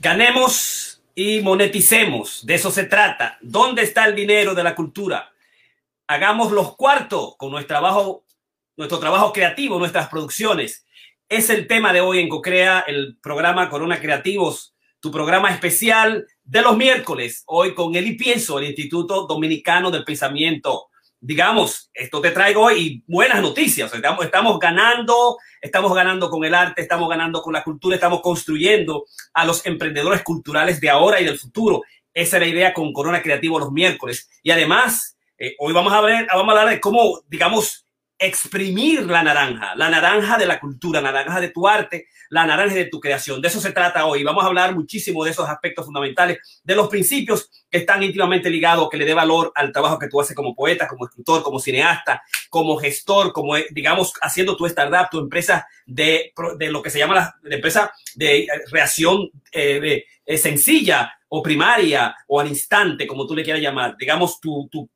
Ganemos y moneticemos, de eso se trata. ¿Dónde está el dinero de la cultura? Hagamos los cuartos con nuestro trabajo, nuestro trabajo creativo, nuestras producciones. Es el tema de hoy en Cocrea, el programa Corona Creativos, tu programa especial de los miércoles, hoy con Eli Pienso, el Instituto Dominicano del Pensamiento digamos, esto te traigo hoy buenas noticias. Estamos, ganando, estamos ganando con el arte, estamos ganando con la cultura, estamos construyendo a los emprendedores culturales de ahora y del futuro. Esa es la idea con Corona Creativo los miércoles. Y además, eh, hoy vamos a, ver, vamos a hablar de cómo, digamos, exprimir la naranja, la naranja de la cultura, la naranja de tu arte, la naranja de tu creación. De eso se trata hoy. Vamos a hablar muchísimo de esos aspectos fundamentales, de los principios que están íntimamente ligados, que le dé valor al trabajo que tú haces como poeta, como escritor, como cineasta, como gestor, como, eh, digamos, haciendo tu startup, tu empresa de, de lo que se llama la, empresa de reacción eh, eh, sencilla o primaria o al instante, como tú le quieras llamar, digamos, tu, tu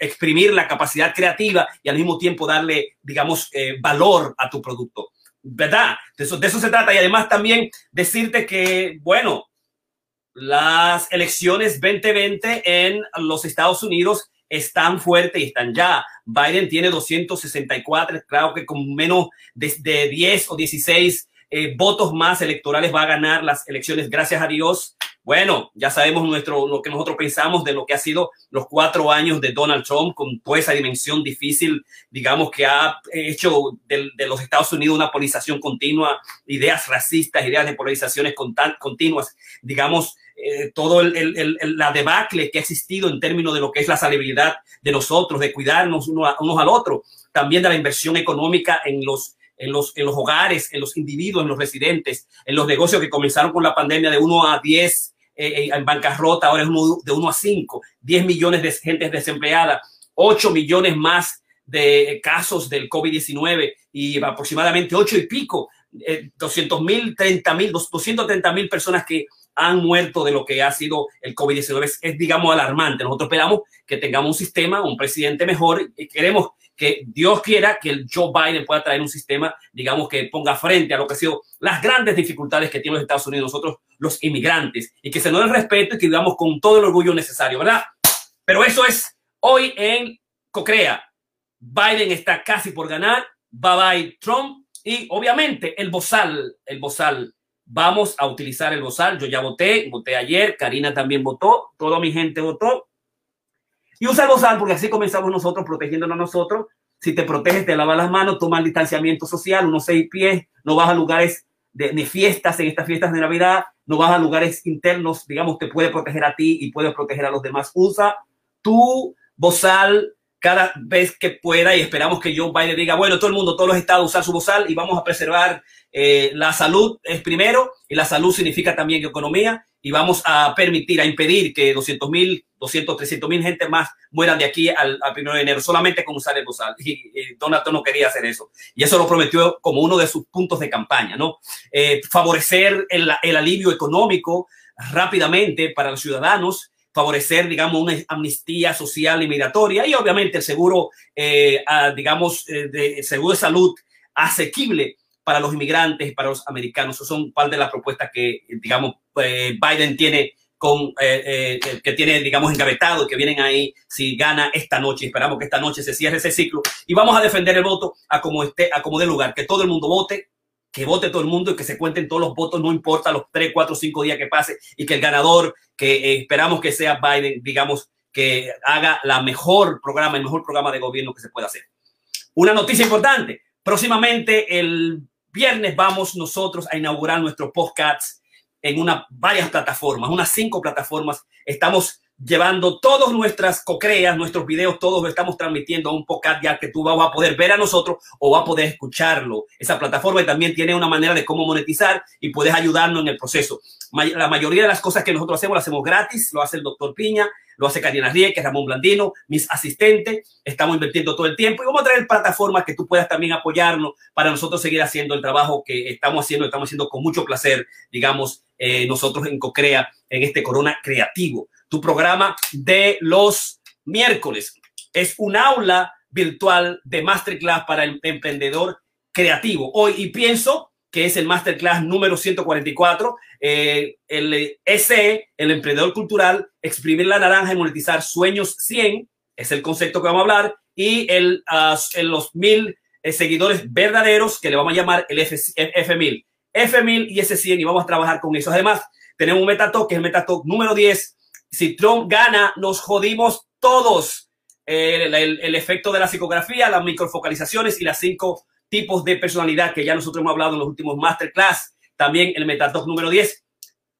exprimir la capacidad creativa y al mismo tiempo darle, digamos, valor a tu producto. ¿verdad? De eso, de eso se trata. Y además también decirte que, bueno, las elecciones 2020 en los Estados Unidos están fuertes y están ya. Biden tiene 264, claro que con menos de, 10 o 16 eh, votos más electorales va a ganar las elecciones, gracias a Dios. Bueno, ya sabemos nuestro, lo que nosotros pensamos de lo que ha sido los cuatro años de Donald Trump con toda esa dimensión difícil, digamos, que ha hecho de, los Estados Unidos una polarización continua, ideas racistas, ideas de polarizaciones continuas, digamos, eh, todo el, la debacle que ha existido en términos de lo que es la salubridad de nosotros, de cuidarnos unos, unos al otro, también de la inversión económica en los en los, en los hogares, en los individuos, en los residentes, en los negocios que comenzaron con la pandemia de 1 a 10 eh, en bancarrota, ahora es uno, de 1 a 5, 10 millones de gente desempleada, 8 millones más de casos del COVID-19 y aproximadamente 8 y pico, 200 mil, 30 mil, 230 mil personas que han muerto de lo que ha sido el COVID-19. Es, es, digamos, alarmante. Nosotros esperamos que tengamos un sistema, un presidente mejor y queremos que Dios quiera que el Joe Biden pueda traer un sistema, digamos, que ponga frente a lo que han sido las grandes dificultades que tienen los Estados Unidos, nosotros los inmigrantes, y que se nos dé respeto y que vivamos con todo el orgullo necesario, ¿verdad? Pero eso es hoy en Cocrea. Biden está casi por ganar, bye bye Trump, y obviamente el bozal, el bozal, vamos a utilizar el bozal. Yo ya voté, voté ayer, Karina también votó, toda mi gente votó. Y usa el bozal porque así comenzamos nosotros protegiéndonos nosotros. Si te proteges, te lavas las manos, toma el distanciamiento social, unos seis pies, no vas a lugares de, fiestas, en estas fiestas de Navidad, no vas a lugares internos, digamos, te puede proteger a ti y puede proteger a los demás. Usa tu bozal cada vez que pueda y esperamos que Joe Biden diga, bueno, todo el mundo, todos los estados usar su bozal y vamos a preservar eh, la salud es primero y la salud significa también economía y vamos a permitir, a impedir que 200 mil, 200, 300 mil gente más mueran de aquí al, al, primero de enero solamente con usar el bozal. Y, Donald Trump no quería hacer eso. Y eso lo prometió como uno de sus puntos de campaña, ¿no? Eh, favorecer el, el alivio económico rápidamente para los ciudadanos, favorecer, digamos, una amnistía social y migratoria y obviamente el seguro, eh, a, digamos, eh, de seguro de salud asequible para los inmigrantes y para los americanos. Esas son parte de las propuestas que, digamos, eh, Biden tiene con, eh, eh, que tiene, digamos, engavetado y que vienen ahí si gana esta noche. Esperamos que esta noche se cierre ese ciclo y vamos a defender el voto a como esté, a como dé lugar, que todo el mundo vote, que vote todo el mundo y que se cuenten todos los votos, no importa los tres, cuatro, cinco días que pase y que el ganador, que eh, esperamos que sea Biden, digamos, que haga la mejor programa, el mejor programa de gobierno que se pueda hacer. Una noticia importante. Próximamente, el viernes, vamos nosotros a inaugurar nuestro podcast en una, varias plataformas, unas cinco plataformas. Estamos llevando todas nuestras cocreas, nuestros videos, todos lo estamos transmitiendo a un podcast ya que tú vas a poder ver a nosotros o vas a poder escucharlo. Esa plataforma también tiene una manera de cómo monetizar y puedes ayudarnos en el proceso. La mayoría de las cosas que nosotros hacemos, las hacemos gratis, lo hace el doctor Piña, lo hace Karina Rieke, Ramón Blandino, mis asistentes. Estamos invirtiendo todo el tiempo y vamos a traer plataformas que tú puedas también apoyarnos para nosotros seguir haciendo el trabajo que estamos haciendo, estamos haciendo con mucho placer, digamos, eh, nosotros en Cocrea, en este Corona Creativo tu programa de los miércoles. Es un aula virtual de masterclass para el emprendedor creativo. Hoy, y pienso, que es el masterclass número 144. Eh, el SE, el emprendedor cultural, exprimir la naranja y monetizar sueños 100, es el concepto que vamos a hablar, y el, uh, los mil eh, seguidores verdaderos, que le vamos a llamar el F, F1000. F1000 y S100, y vamos a trabajar con eso. Además, tenemos un metatalk, que es el metatalk número 10. Si Trump gana, nos jodimos todos. Eh, el, el efecto de la psicografía, las microfocalizaciones y las cinco tipos de personalidad que ya nosotros hemos hablado en los últimos masterclass. También el Metatalk número 10.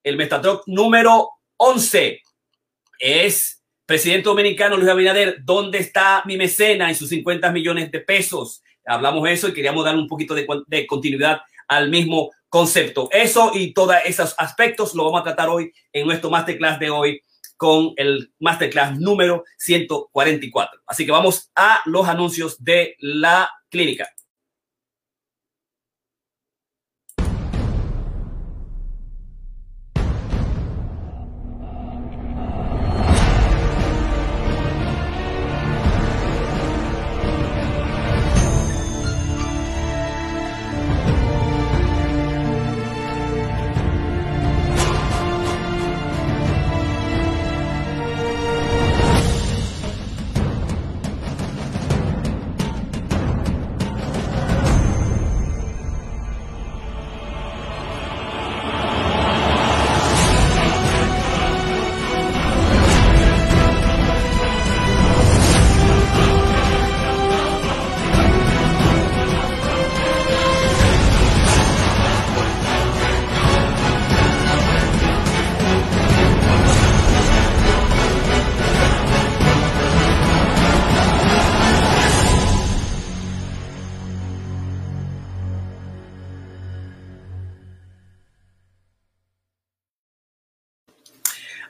El Metatalk número 11 es presidente dominicano Luis Abinader. ¿Dónde está mi mecena en sus 50 millones de pesos? Hablamos eso y queríamos dar un poquito de, de continuidad al mismo concepto. Eso y todos esos aspectos lo vamos a tratar hoy en nuestro masterclass de hoy con el masterclass número 144. Así que vamos a los anuncios de la clínica.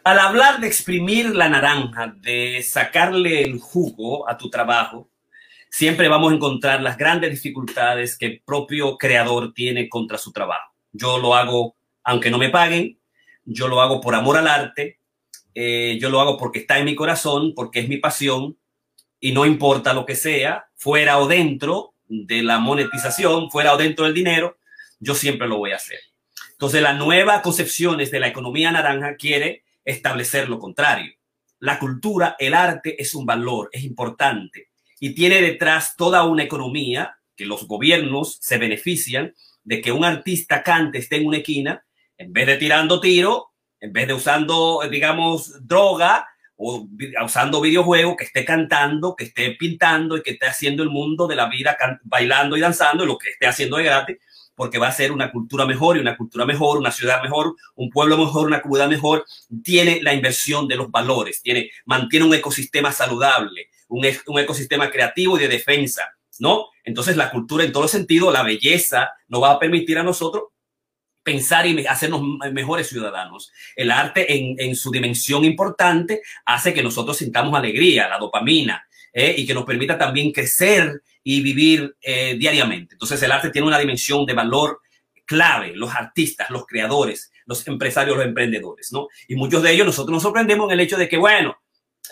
Al hablar de exprimir la naranja, de sacarle el jugo a tu trabajo, siempre vamos a encontrar las grandes dificultades que el propio creador tiene contra su trabajo. Yo lo hago aunque no me paguen, yo lo hago por amor al arte, eh, yo lo hago porque está en mi corazón, porque es mi pasión y no importa lo que sea, fuera o dentro de la monetización, fuera o dentro del dinero, yo siempre lo voy a hacer. Entonces, la nueva concepciones de la economía naranja quiere establecer lo contrario. La cultura, el arte es un valor, es importante y tiene detrás toda una economía que los gobiernos se benefician de que un artista cante, esté en una esquina, en vez de tirando tiro, en vez de usando, digamos, droga o usando videojuegos, que esté cantando, que esté pintando y que esté haciendo el mundo de la vida bailando y danzando, y lo que esté haciendo de gratis, porque va a ser una cultura mejor y una cultura mejor, una ciudad mejor, un pueblo mejor, una comunidad mejor, tiene la inversión de los valores, tiene, mantiene un ecosistema saludable, un, un ecosistema creativo y de defensa, ¿no? Entonces la cultura en todo sentido, la belleza, nos va a permitir a nosotros pensar y hacernos mejores ciudadanos. El arte en, en su dimensión importante hace que nosotros sintamos alegría, la dopamina, ¿eh? y que nos permita también crecer y vivir eh, diariamente. Entonces el arte tiene una dimensión de valor clave, los artistas, los creadores, los empresarios, los emprendedores, ¿no? Y muchos de ellos nosotros nos sorprendemos en el hecho de que, bueno,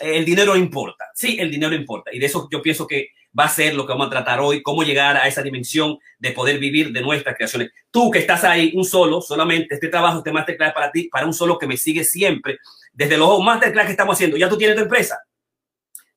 el dinero importa. Sí, el dinero importa. Y de eso yo pienso que va a ser lo que vamos a tratar hoy, cómo llegar a esa dimensión de poder vivir de nuestras creaciones. Tú que estás ahí, un solo, solamente este trabajo, este masterclass para ti, para un solo que me sigue siempre, desde los masterclass que estamos haciendo, ya tú tienes tu empresa,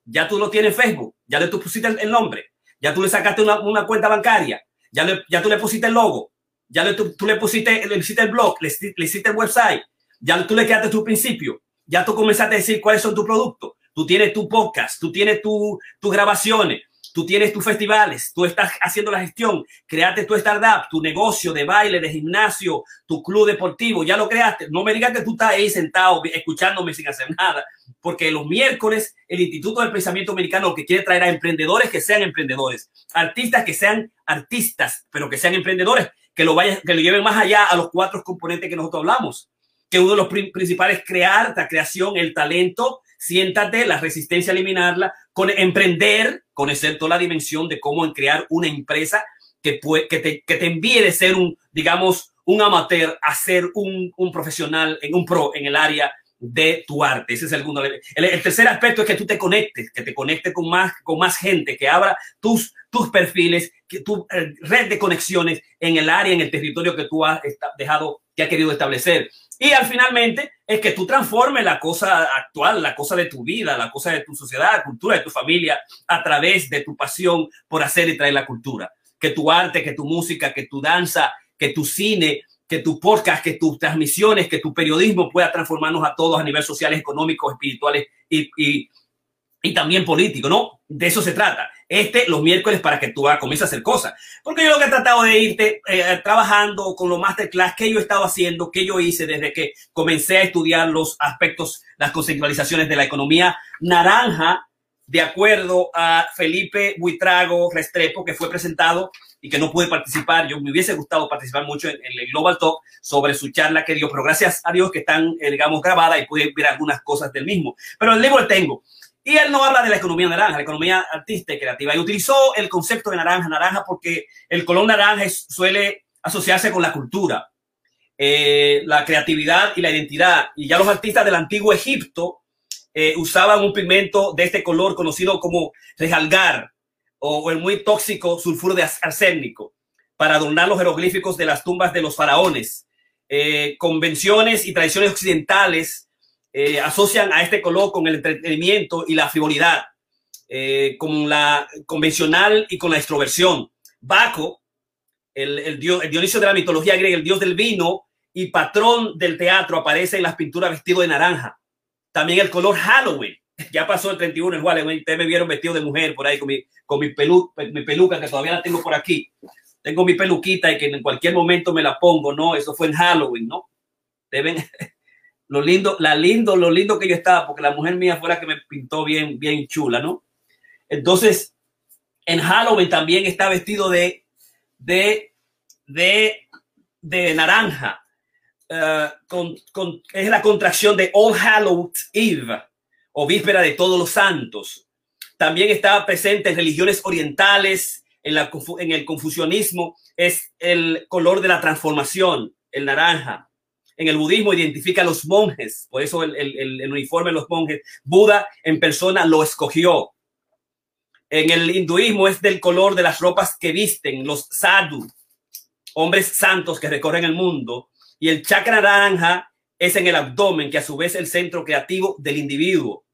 ya tú lo tienes en Facebook, ya le tú pusiste el nombre, ya tú le sacaste una, cuenta bancaria, ya, le, tú le pusiste el logo, ya le, tú, le pusiste, le hiciste el blog, le, le, hiciste el website, ya tú le quedaste tu principio, ya tú comenzaste a decir cuáles son tus productos, tú tienes tu podcast, tú tienes tus tu grabaciones, tú tienes tus festivales, tú estás haciendo la gestión, creaste tu startup, tu negocio de baile, de gimnasio, tu club deportivo, ya lo creaste. No me digas que tú estás ahí sentado escuchándome sin hacer nada, porque los miércoles el Instituto del Pensamiento Americano lo que quiere traer a emprendedores que sean emprendedores, artistas que sean artistas, pero que sean emprendedores, que lo vayan, que lo lleven más allá a los cuatro componentes que nosotros hablamos. Que uno de los principales es crear la creación, el talento, siéntate, la resistencia a eliminarla, con emprender, conocer toda la dimensión de cómo crear una empresa que, que, te, envíe de ser un, digamos, un amateur a ser un, un profesional, en un pro en el área de tu arte. Ese es el segundo. El, tercer aspecto es que tú te conectes, que te conectes con más, con más gente, que abra tus, tus perfiles, que tu eh, red de conexiones en el área, en el territorio que tú has dejado, que has querido establecer. Y al finalmente es que tú transformes la cosa actual, la cosa de tu vida, la cosa de tu sociedad, la cultura de tu familia a través de tu pasión por hacer y traer la cultura. Que tu arte, que tu música, que tu danza, que tu cine, que tu podcast, que tus transmisiones, que tu periodismo pueda transformarnos a todos a nivel social, económico, espirituales y, y, también político, ¿no? De eso se trata. Este, los miércoles, para que tú comiences a hacer cosas. Porque yo lo que he tratado de irte eh, trabajando con los masterclass que yo he estado haciendo, que yo hice desde que comencé a estudiar los aspectos, las conceptualizaciones de la economía naranja, de acuerdo a Felipe Buitrago Restrepo, que fue presentado y que no pude participar. Yo me hubiese gustado participar mucho en, el Global Talk sobre su charla que dio, pero gracias a Dios que están, eh, digamos, grabadas y pude ver algunas cosas del mismo. Pero el libro lo tengo. Y él no habla de la economía naranja, la economía artística y creativa. Y utilizó el concepto de naranja, naranja, porque el color naranja suele asociarse con la cultura, eh, la creatividad y la identidad. Y ya los artistas del antiguo Egipto eh, usaban un pigmento de este color conocido como rejalgar, o, el muy tóxico sulfuro de arsénico para adornar los jeroglíficos de las tumbas de los faraones. Eh, convenciones y tradiciones occidentales eh, asocian a este color con el entretenimiento y la frivolidad, eh, con la convencional y con la extroversión. Baco, el, el, dios, Dionisio de la mitología griega, el dios del vino y patrón del teatro, aparece en las pinturas vestido de naranja. También el color Halloween, ya pasó el 31 el Halloween, ustedes me vieron vestido de mujer por ahí con mi, con mi, pelu, mi peluca que todavía la tengo por aquí. Tengo mi peluquita y que en cualquier momento me la pongo, ¿no? Eso fue en Halloween, ¿no? Deben, lo lindo, la lindo, lo lindo que yo estaba, porque la mujer mía fue la que me pintó bien, bien chula, ¿no? Entonces, en Halloween también está vestido de, de, de, de naranja. Uh, con, con, es la contracción de All Hallows Eve o víspera de todos los santos. También está presente en religiones orientales, en, la, en el confucianismo, es el color de la transformación, el naranja. En el budismo identifica a los monjes, por eso el, el, el uniforme de los monjes. Buda en persona lo escogió. En el hinduismo es del color de las ropas que visten los sadhu, hombres santos que recorren el mundo. Y el chakra naranja es en el abdomen, que a su vez es el centro creativo del individuo.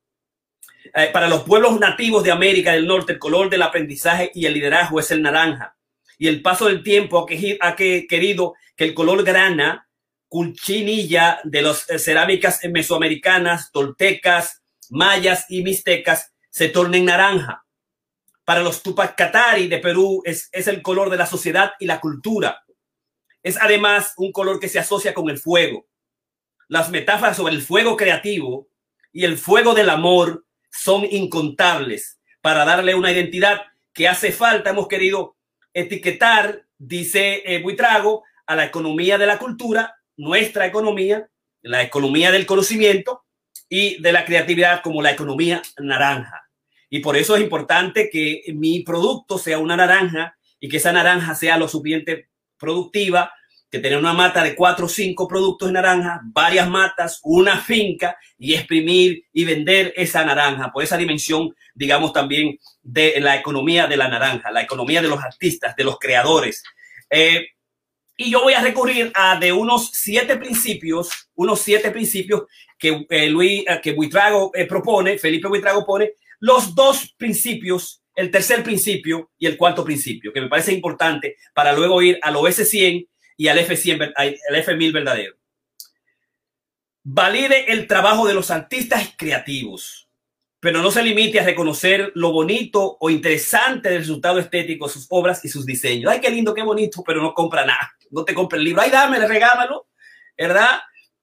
Eh, para los pueblos nativos de América del Norte, el color del aprendizaje y el liderazgo es el naranja. Y el paso del tiempo ha, que, querido que el color grana, culchinilla de las eh, cerámicas mesoamericanas, toltecas, mayas y mixtecas se tornen naranja. Para los Tupac Katari de Perú es el color de la sociedad y la cultura. Es además un color que se asocia con el fuego. Las metáforas sobre el fuego creativo y el fuego del amor son incontables para darle una identidad que hace falta. Hemos querido etiquetar, dice eh, Buitrago, a la economía de la cultura, nuestra economía, la economía del conocimiento y de la creatividad como la economía naranja. Y por eso es importante que mi producto sea una naranja y que esa naranja sea lo suficiente productiva que tener una mata de cuatro o cinco productos de naranja, varias matas, una finca y exprimir y vender esa naranja por esa dimensión, digamos, también de la economía de la naranja, la economía de los artistas, de los creadores. Eh, y yo voy a recurrir a de unos siete principios, unos siete principios que eh, Luis, eh, que Buitrago eh, propone, Felipe Buitrago pone, los dos principios, el tercer principio y el cuarto principio, que me parece importante para luego ir al OS 100 y al F100, al F1000 verdadero. Valide el trabajo de los artistas creativos, pero no se limite a reconocer lo bonito o interesante del resultado estético de sus obras y sus diseños. Ay, qué lindo, qué bonito, pero no compra nada. No te compra el libro. Ay, dámelo, regámelo, ¿verdad?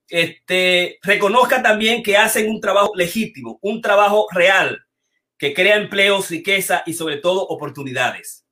Este, reconozca también que hacen un trabajo legítimo, un trabajo real, que crea empleos, riqueza y sobre todo oportunidades.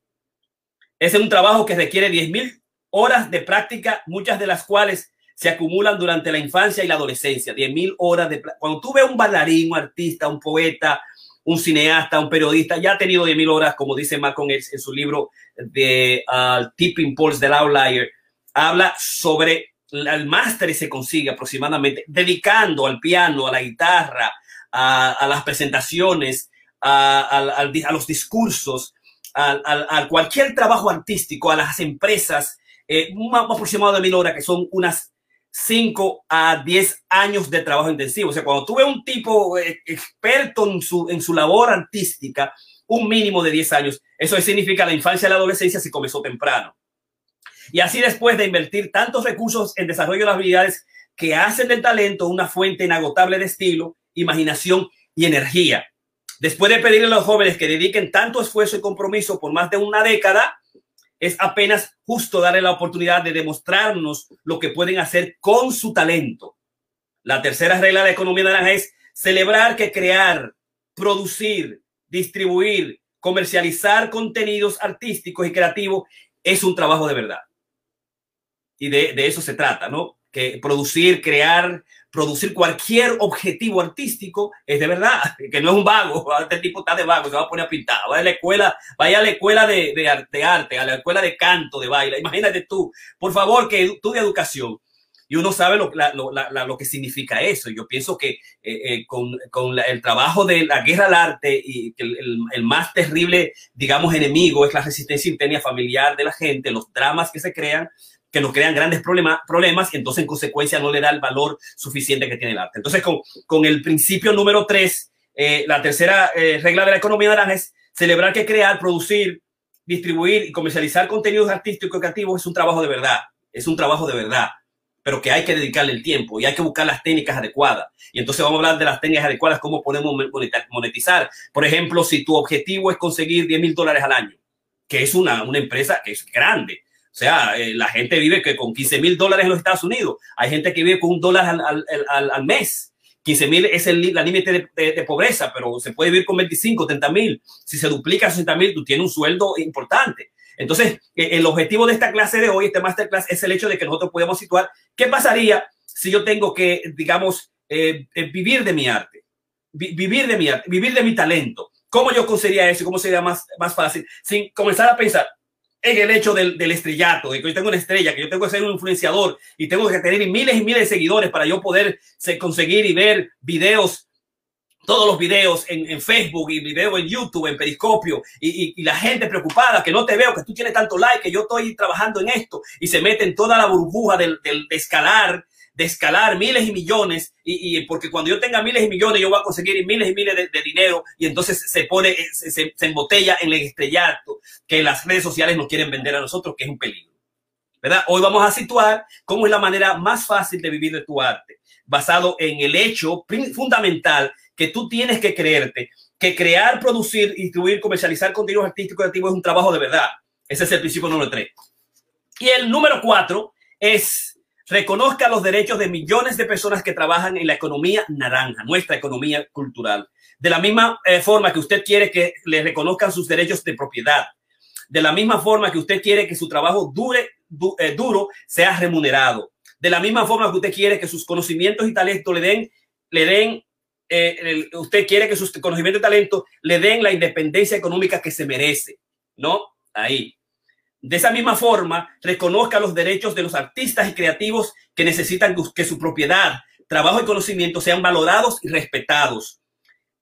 Ese es un trabajo que requiere 10 mil horas de práctica, muchas de las cuales se acumulan durante la infancia y la adolescencia. 10 mil horas de Cuando tú ves un bailarín, un artista, un poeta, un cineasta, un periodista, ya ha tenido 10 mil horas, como dice Malcolm en su libro de uh, Tipping Pulse del Outlier, habla sobre el máster se consigue aproximadamente dedicando al piano, a la guitarra, a, las presentaciones, a, los discursos, a, cualquier trabajo artístico, a las empresas, eh, un aproximado de mil horas, que son unas 5 a 10 años de trabajo intensivo. O sea, cuando tuve un tipo eh, experto en su, en su labor artística, un mínimo de 10 años, eso significa la infancia y la adolescencia si comenzó temprano. Y así después de invertir tantos recursos en desarrollo de las habilidades que hacen del talento una fuente inagotable de estilo, imaginación y energía. Después de pedirle a los jóvenes que dediquen tanto esfuerzo y compromiso por más de una década, es apenas justo darle la oportunidad de demostrarnos lo que pueden hacer con su talento. La tercera regla de la economía naranja es celebrar que crear, producir, distribuir, comercializar contenidos artísticos y creativos es un trabajo de verdad. Y de, de eso se trata, ¿no? Que producir, crear, producir cualquier objetivo artístico es de verdad, que no es un vago, este tipo está de vago, se va a poner a pintar, vaya a la escuela, vaya a la escuela de, de, arte, a la escuela de canto, de baile, imagínate tú, por favor, que de educación. Y uno sabe lo, lo, lo que significa eso. Yo pienso que eh, eh, con, con el trabajo de la guerra al arte y que el, el, más terrible, digamos, enemigo es la resistencia interna familiar de la gente, los dramas que se crean, que nos crean grandes problemas, problemas y entonces en consecuencia no le da el valor suficiente que tiene el arte. Entonces, con, con el principio número tres, eh, la tercera eh, regla de la economía naranja es celebrar que crear, producir, distribuir y comercializar contenidos artísticos y creativos es un trabajo de verdad, es un trabajo de verdad, pero que hay que dedicarle el tiempo y hay que buscar las técnicas adecuadas. Y entonces vamos a hablar de las técnicas adecuadas, cómo podemos monetizar. Por ejemplo, si tu objetivo es conseguir 10 mil dólares al año, que es una, una empresa que es grande, sea, eh, la gente vive que con 15 mil dólares en los Estados Unidos. Hay gente que vive con un dólar al, al, al, mes. 15 mil es el límite de, de, pobreza, pero se puede vivir con 25, 30 mil. Si se duplica 60 mil, tú tienes un sueldo importante. Entonces, eh, el objetivo de esta clase de hoy, este masterclass, es el hecho de que nosotros podemos situar qué pasaría si yo tengo que, digamos, eh, vivir de mi arte, vivir de mi arte, vivir de mi talento. ¿Cómo yo conseguiría eso? ¿Cómo sería más, más fácil? Sin comenzar a pensar, en el hecho del, del, estrellato, de que yo tengo una estrella, que yo tengo que ser un influenciador y tengo que tener miles y miles de seguidores para yo poder conseguir y ver videos, todos los videos en, en Facebook y videos en YouTube, en Periscopio, y, y, la gente preocupada que no te veo, que tú tienes tanto like, que yo estoy trabajando en esto, y se mete en toda la burbuja del, del de escalar de escalar miles y millones, y, porque cuando yo tenga miles y millones, yo voy a conseguir miles y miles de, dinero, y entonces se pone, se, se, embotella en el estrellato que las redes sociales nos quieren vender a nosotros, que es un peligro. ¿Verdad? Hoy vamos a situar cómo es la manera más fácil de vivir de tu arte, basado en el hecho fundamental que tú tienes que creerte, que crear, producir, distribuir, comercializar contenidos artísticos creativos es un trabajo de verdad. Ese es el principio número tres. Y el número cuatro es reconozca los derechos de millones de personas que trabajan en la economía naranja, nuestra economía cultural. De la misma eh, forma que usted quiere que le reconozcan sus derechos de propiedad, de la misma forma que usted quiere que su trabajo dure, eh, duro sea remunerado, de la misma forma que usted quiere que sus conocimientos y talentos le den, le den, eh, usted quiere que sus conocimientos y talentos le den la independencia económica que se merece, ¿no? Ahí. De esa misma forma, reconozca los derechos de los artistas y creativos que necesitan que su propiedad, trabajo y conocimiento sean valorados y respetados.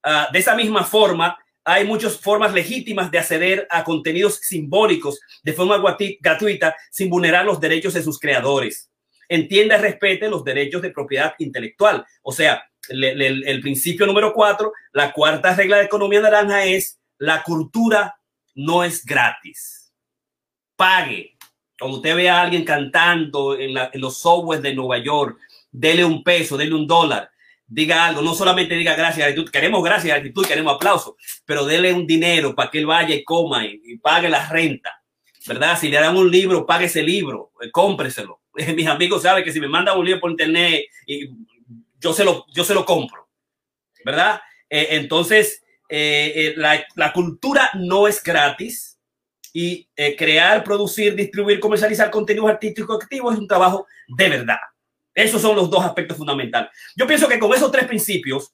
Uh, de esa misma forma, hay muchas formas legítimas de acceder a contenidos simbólicos de forma gratuita sin vulnerar los derechos de sus creadores. Entienda y respete los derechos de propiedad intelectual. O sea, el principio número cuatro, la cuarta regla de economía naranja es la cultura no es gratis pague. Cuando usted ve a alguien cantando en, los softwares de Nueva York, dele un peso, dele un dólar, diga algo, no solamente diga gracias, gratitud, queremos gracias, gratitud, queremos aplauso, pero dele un dinero para que él vaya y coma y, pague la renta, ¿verdad? Si le dan un libro, pague ese libro, eh, cómpreselo. Mis amigos saben que si me mandan un libro por internet, yo, se lo, yo se lo compro, ¿verdad? Eh, entonces, eh, la cultura no es gratis y eh, crear, producir, distribuir, comercializar contenidos artísticos activos es un trabajo de verdad. Esos son los dos aspectos fundamentales. Yo pienso que con esos tres principios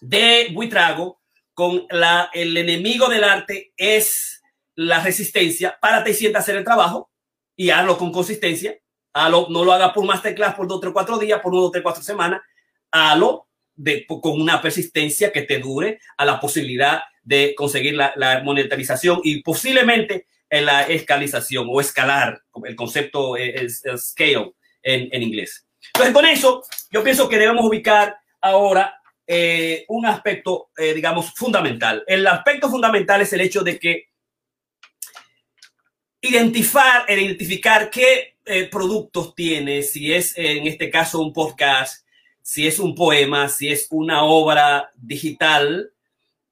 de Buitrago, con la, el enemigo del arte es la resistencia, párate y sienta hacer el trabajo y hazlo con consistencia, Halo, no lo haga por masterclass por dos, tres, cuatro días, por uno, tres, cuatro semanas. Halo de, con una persistencia que te dure a la posibilidad de conseguir la, la monetarización y posiblemente en la escalización o escalar, el concepto es, scale en, en, inglés. Entonces, con eso, yo pienso que debemos ubicar ahora eh, un aspecto, eh, digamos, fundamental. El aspecto fundamental es el hecho de que identificar, identificar qué eh, productos tiene, si es en este caso un podcast, si es un poema, si es una obra digital,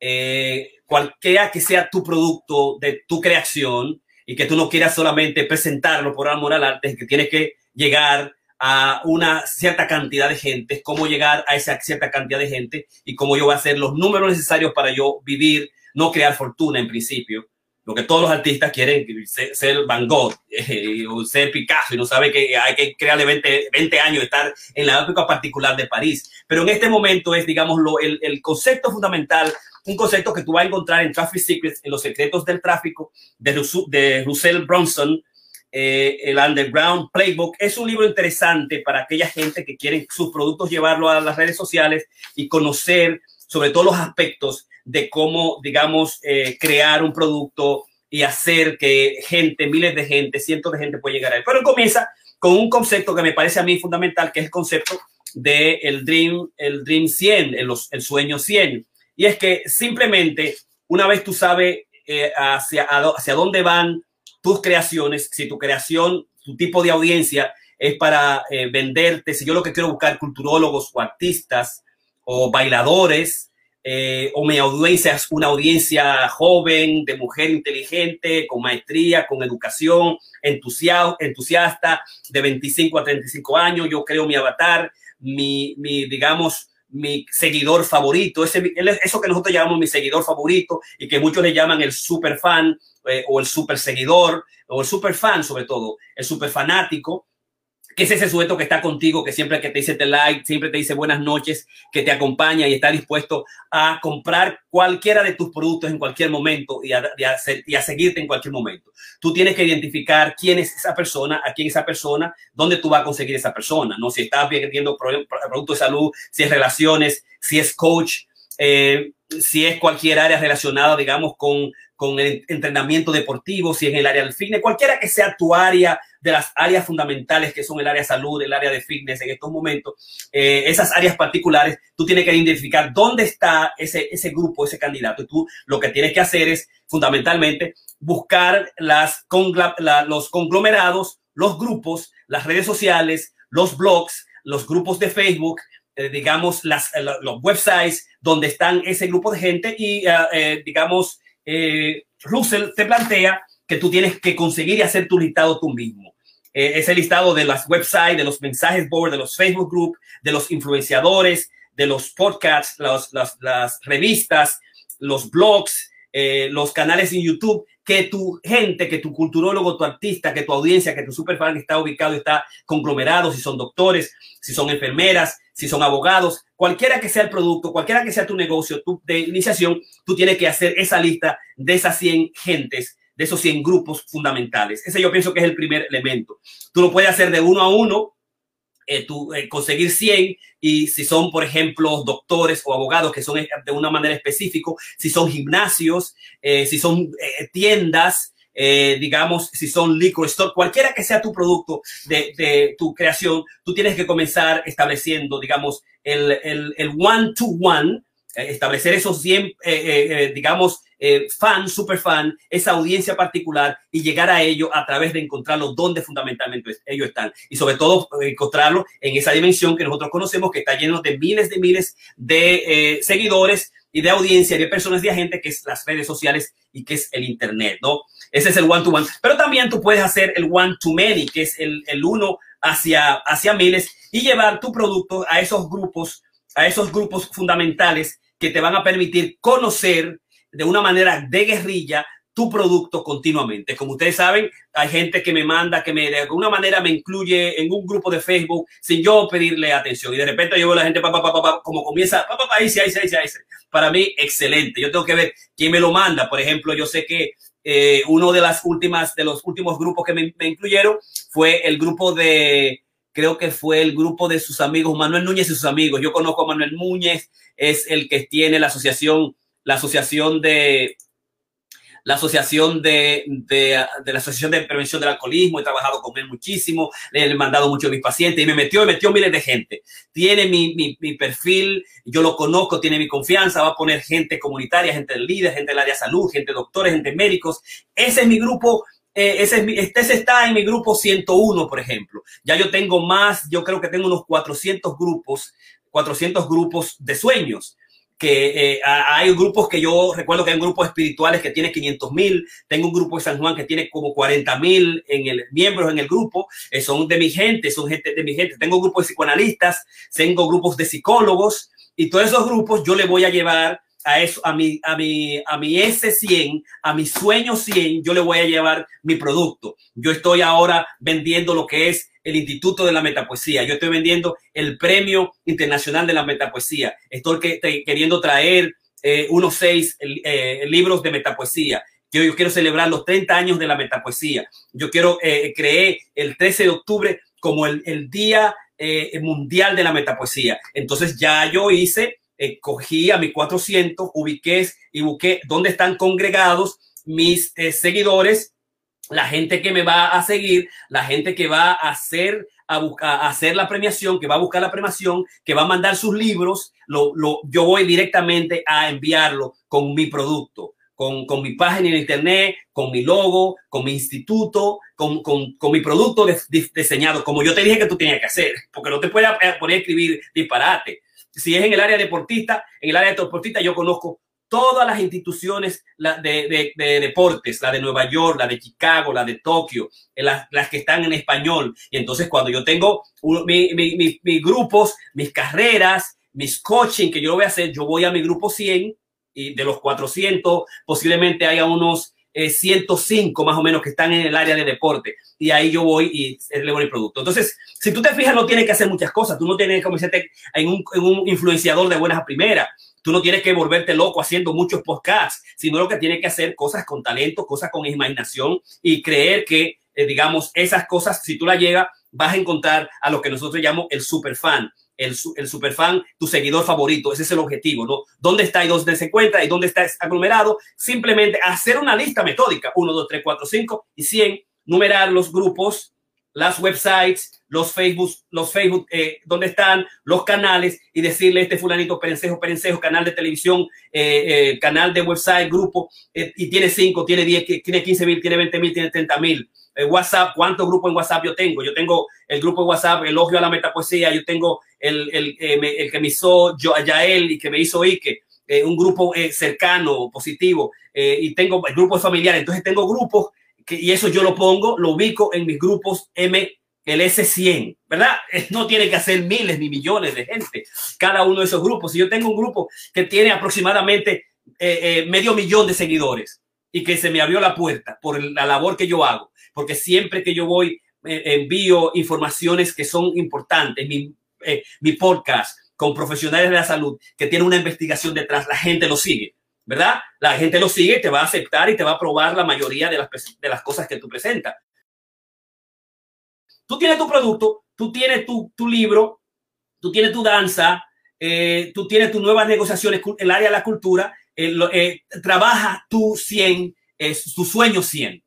eh, cualquiera que sea tu producto de tu creación y que tú no quieras solamente presentarlo por amor al arte, que tienes que llegar a una cierta cantidad de gente, cómo llegar a esa cierta cantidad de gente y cómo yo voy a hacer los números necesarios para yo vivir, no crear fortuna en principio, lo que todos los artistas quieren ser, Van Gogh eh, o ser Picasso y no sabe que hay que crearle 20, 20 años, estar en la época particular de París. Pero en este momento es, digamos, lo, el, el, concepto fundamental, un concepto que tú vas a encontrar en Traffic Secrets, en los secretos del tráfico de, de Russell Bronson, eh, el Underground Playbook. Es un libro interesante para aquella gente que quiere sus productos llevarlo a las redes sociales y conocer sobre todos los aspectos de cómo, digamos, eh, crear un producto y hacer que gente, miles de gente, cientos de gente pueda llegar a él. Pero comienza con un concepto que me parece a mí fundamental, que es el concepto del el Dream, el Dream 100, el, el, sueño 100. Y es que simplemente una vez tú sabes eh, hacia, hacia dónde van tus creaciones, si tu creación, tu tipo de audiencia es para eh, venderte, si yo lo que quiero buscar culturólogos o artistas o bailadores, eh, o mi audiencia es una audiencia joven, de mujer inteligente, con maestría, con educación, entusiasta, de 25 a 35 años. Yo creo mi avatar, mi, mi digamos, mi seguidor favorito, ese, eso que nosotros llamamos mi seguidor favorito y que muchos le llaman el super fan eh, o el super seguidor o el super fan sobre todo, el super fanático que es ese sujeto que está contigo, que siempre que te dice te like, siempre te dice buenas noches, que te acompaña y está dispuesto a comprar cualquiera de tus productos en cualquier momento y a, seguirte en cualquier momento. Tú tienes que identificar quién es esa persona, a quién es esa persona, dónde tú vas a conseguir esa persona, ¿no? Si estás vendiendo productos de salud, si es relaciones, si es coach, eh, si es cualquier área relacionada, digamos, con, con el entrenamiento deportivo, si es en el área del fitness, cualquiera que sea tu área de las áreas fundamentales que son el área de salud, el área de fitness en estos momentos, eh, esas áreas particulares, tú tienes que identificar dónde está ese, ese grupo, ese candidato. Y tú lo que tienes que hacer es fundamentalmente buscar las, los conglomerados, los grupos, las redes sociales, los blogs, los grupos de Facebook, eh, digamos, las, los websites donde están ese grupo de gente y, eh, digamos, Russell te plantea que tú tienes que conseguir y hacer tu listado tú mismo. Eh, ese listado de las websites, de los mensajes board, de los Facebook group, de los influenciadores, de los podcasts, los, las revistas, los blogs, eh, los canales en YouTube, que tu gente, que tu culturólogo, tu artista, que tu audiencia, que tu superfan está ubicado, está conglomerado, si son doctores, si son enfermeras, si son abogados, cualquiera que sea el producto, cualquiera que sea tu negocio tu, de iniciación, tú tienes que hacer esa lista de esas 100 gentes de esos 100 grupos fundamentales. Ese yo pienso que es el primer elemento. Tú lo puedes hacer de uno a uno, eh, tú, eh, conseguir 100 y si son, por ejemplo, doctores o abogados que son de una manera específica, si son gimnasios, eh, si son tiendas, digamos, si son liquor store, cualquiera que sea tu producto de, tu creación, tú tienes que comenzar estableciendo, digamos, el, el, el one-to-one, establecer esos 100, digamos, eh, fan, super fan, esa audiencia particular y llegar a ello a través de encontrarlo donde fundamentalmente ellos están. Y sobre todo eh, encontrarlo en esa dimensión que nosotros conocemos que está lleno de miles de miles de eh, seguidores y de audiencia, de personas, de gente que es las redes sociales y que es el Internet, ¿no? Ese es el one-to-one. Pero también tú puedes hacer el one-to-many, que es el, el uno hacia, hacia miles y llevar tu producto a esos grupos, a esos grupos fundamentales que te van a permitir conocer de una manera de guerrilla tu producto continuamente. Como ustedes saben, hay gente que me manda, que me de alguna manera me incluye en un grupo de Facebook sin yo pedirle atención. Y de repente yo veo a la gente, pa, pa, pa, como comienza, ahí, ahí, ahí, ahí, Para mí, excelente. Yo tengo que ver quién me lo manda. Por ejemplo, yo sé que eh, uno de las últimas, de los últimos grupos que me, incluyeron fue el grupo de, creo que fue el grupo de sus amigos, Manuel Núñez y sus amigos. Yo conozco a Manuel Núñez, es el que tiene la asociación, la asociación de, la asociación de, de, de, la Asociación de Prevención del Alcoholismo, he trabajado con él muchísimo, le he mandado mucho a mis pacientes y me metió, me metió miles de gente. Tiene mi, mi, mi, perfil, yo lo conozco, tiene mi confianza, va a poner gente comunitaria, gente líder, gente del área de salud, gente doctores, gente médicos. Ese es mi grupo. Eh, ese, es mi, este está en mi grupo 101, por ejemplo. Ya yo tengo más, yo creo que tengo unos 400 grupos, 400 grupos de sueños que eh, hay grupos que yo recuerdo que hay grupos espirituales que tiene 500 mil, tengo un grupo de San Juan que tiene como 40 mil en el, miembros en el grupo, eh, son de mi gente, son gente de mi gente, tengo grupos de psicoanalistas, tengo grupos de psicólogos y todos esos grupos yo le voy a llevar a eso, a mi, a mi, a mi S100, a mi sueño 100, yo le voy a llevar mi producto. Yo estoy ahora vendiendo lo que es el Instituto de la Metapoesía. Yo estoy vendiendo el Premio Internacional de la Metapoesía. Estoy que, queriendo traer eh, unos seis eh, libros de metapoesía. Yo, yo, quiero celebrar los 30 años de la metapoesía. Yo quiero eh, creer el 13 de octubre como el, Día eh, Mundial de la Metapoesía. Entonces ya yo hice, eh, cogí a mis 400, ubiqué y busqué dónde están congregados mis seguidores la gente que me va a seguir, la gente que va a hacer, a, buscar, hacer la premiación, que va a buscar la premiación, que va a mandar sus libros, lo, lo, yo voy directamente a enviarlo con mi producto, con, con mi página en internet, con mi logo, con mi instituto, con, con, con mi producto diseñado, como yo te dije que tú tenías que hacer, porque no te puedes poner a escribir disparate. Si es en el área deportista, en el área deportista yo conozco todas las instituciones de, de, de, deportes, la de Nueva York, la de Chicago, la de Tokio, las, que están en español. Y entonces cuando yo tengo mis mi, mi, mi grupos, mis carreras, mis coaching que yo voy a hacer, yo voy a mi grupo 100 y de los 400 posiblemente haya unos eh, 105 más o menos que están en el área de deporte y ahí yo voy y elevo el producto. Entonces, si tú te fijas, no tienes que hacer muchas cosas. Tú no tienes que convertirte en un, en un influenciador de buenas a primeras. Tú no tienes que volverte loco haciendo muchos podcasts, sino lo que tienes que hacer cosas con talento, cosas con imaginación y creer que, eh, digamos, esas cosas, si tú las llegas, vas a encontrar a lo que nosotros llamamos el super fan. El, el super fan, tu seguidor favorito, ese es el objetivo, ¿no? ¿Dónde está y dónde se encuentra y dónde está aglomerado? Simplemente hacer una lista metódica, 1, 2, 3, 4, 5 y 100, numerar los grupos, las websites, los Facebook, los Facebook, eh, donde están los canales y decirle este fulanito Perencejo, Perencejo, canal de televisión, eh, eh, canal de website, grupo, eh, y tiene 5, tiene 10, tiene 15 mil, tiene 20 mil, tiene 30 mil. WhatsApp, ¿cuántos grupos en WhatsApp yo tengo? Yo tengo el grupo de WhatsApp, Elogio a la Metapoesía, yo tengo el, el, el que me hizo yo, Yael y que me hizo Ike. un grupo cercano, positivo, y tengo el grupo familiar, entonces tengo grupos que, y eso yo lo pongo, lo ubico en mis grupos M el S100, ¿verdad? No tiene que hacer miles ni millones de gente cada uno de esos grupos. Si yo tengo un grupo que tiene aproximadamente eh, eh, medio millón de seguidores y que se me abrió la puerta por la labor que yo hago, porque siempre que yo voy eh, envío informaciones que son importantes, mi, podcast con profesionales de la salud que tienen una investigación detrás, la gente lo sigue. ¿Verdad? La gente lo sigue, te va a aceptar y te va a aprobar la mayoría de las, de las cosas que tú presentas. Tú tienes tu producto, tú tienes tu, tu libro, tú tienes tu danza, eh, tú tienes tus nuevas negociaciones, el área de la cultura, eh, eh, trabaja tu 100, es tu sueño 100.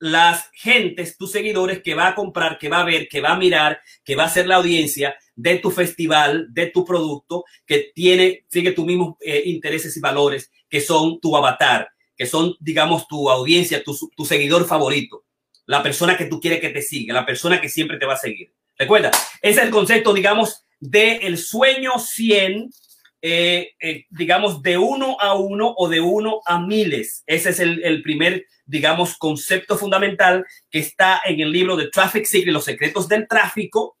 Las gentes, tus seguidores que va a comprar, que va a ver, que va a mirar, que va a ser la audiencia de tu festival, de tu producto, que tiene, sigue tus mismos eh, intereses y valores, que son tu avatar, que son, digamos, tu audiencia, tu, tu seguidor favorito la persona que tú quieres que te siga, la persona que siempre te va a seguir. Recuerda, ese es el concepto, digamos, del el sueño 100, eh, eh, digamos, de uno a uno o de uno a miles. Ese es el, el, primer, digamos, concepto fundamental que está en el libro de Traffic Secret, Los secretos del tráfico,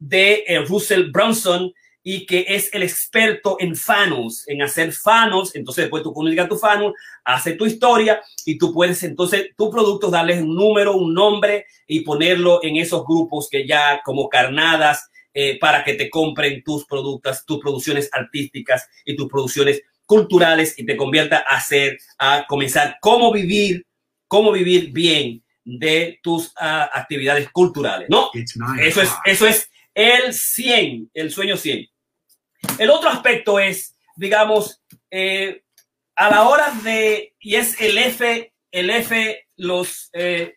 de eh, Russell Brunson, y que es el experto en funnels, en hacer funnels. Entonces, después tú comunicas tu funnel, hace tu historia y tú puedes entonces tu producto darles un número, un nombre y ponerlo en esos grupos que ya como carnadas eh, para que te compren tus productos, tus producciones artísticas y tus producciones culturales y te convierta a hacer, a comenzar cómo vivir, cómo vivir bien de tus uh, actividades culturales. No, eso es, eso es el 100, el sueño 100. El otro aspecto es, digamos, eh, a la hora de, y es el F, el F, los eh,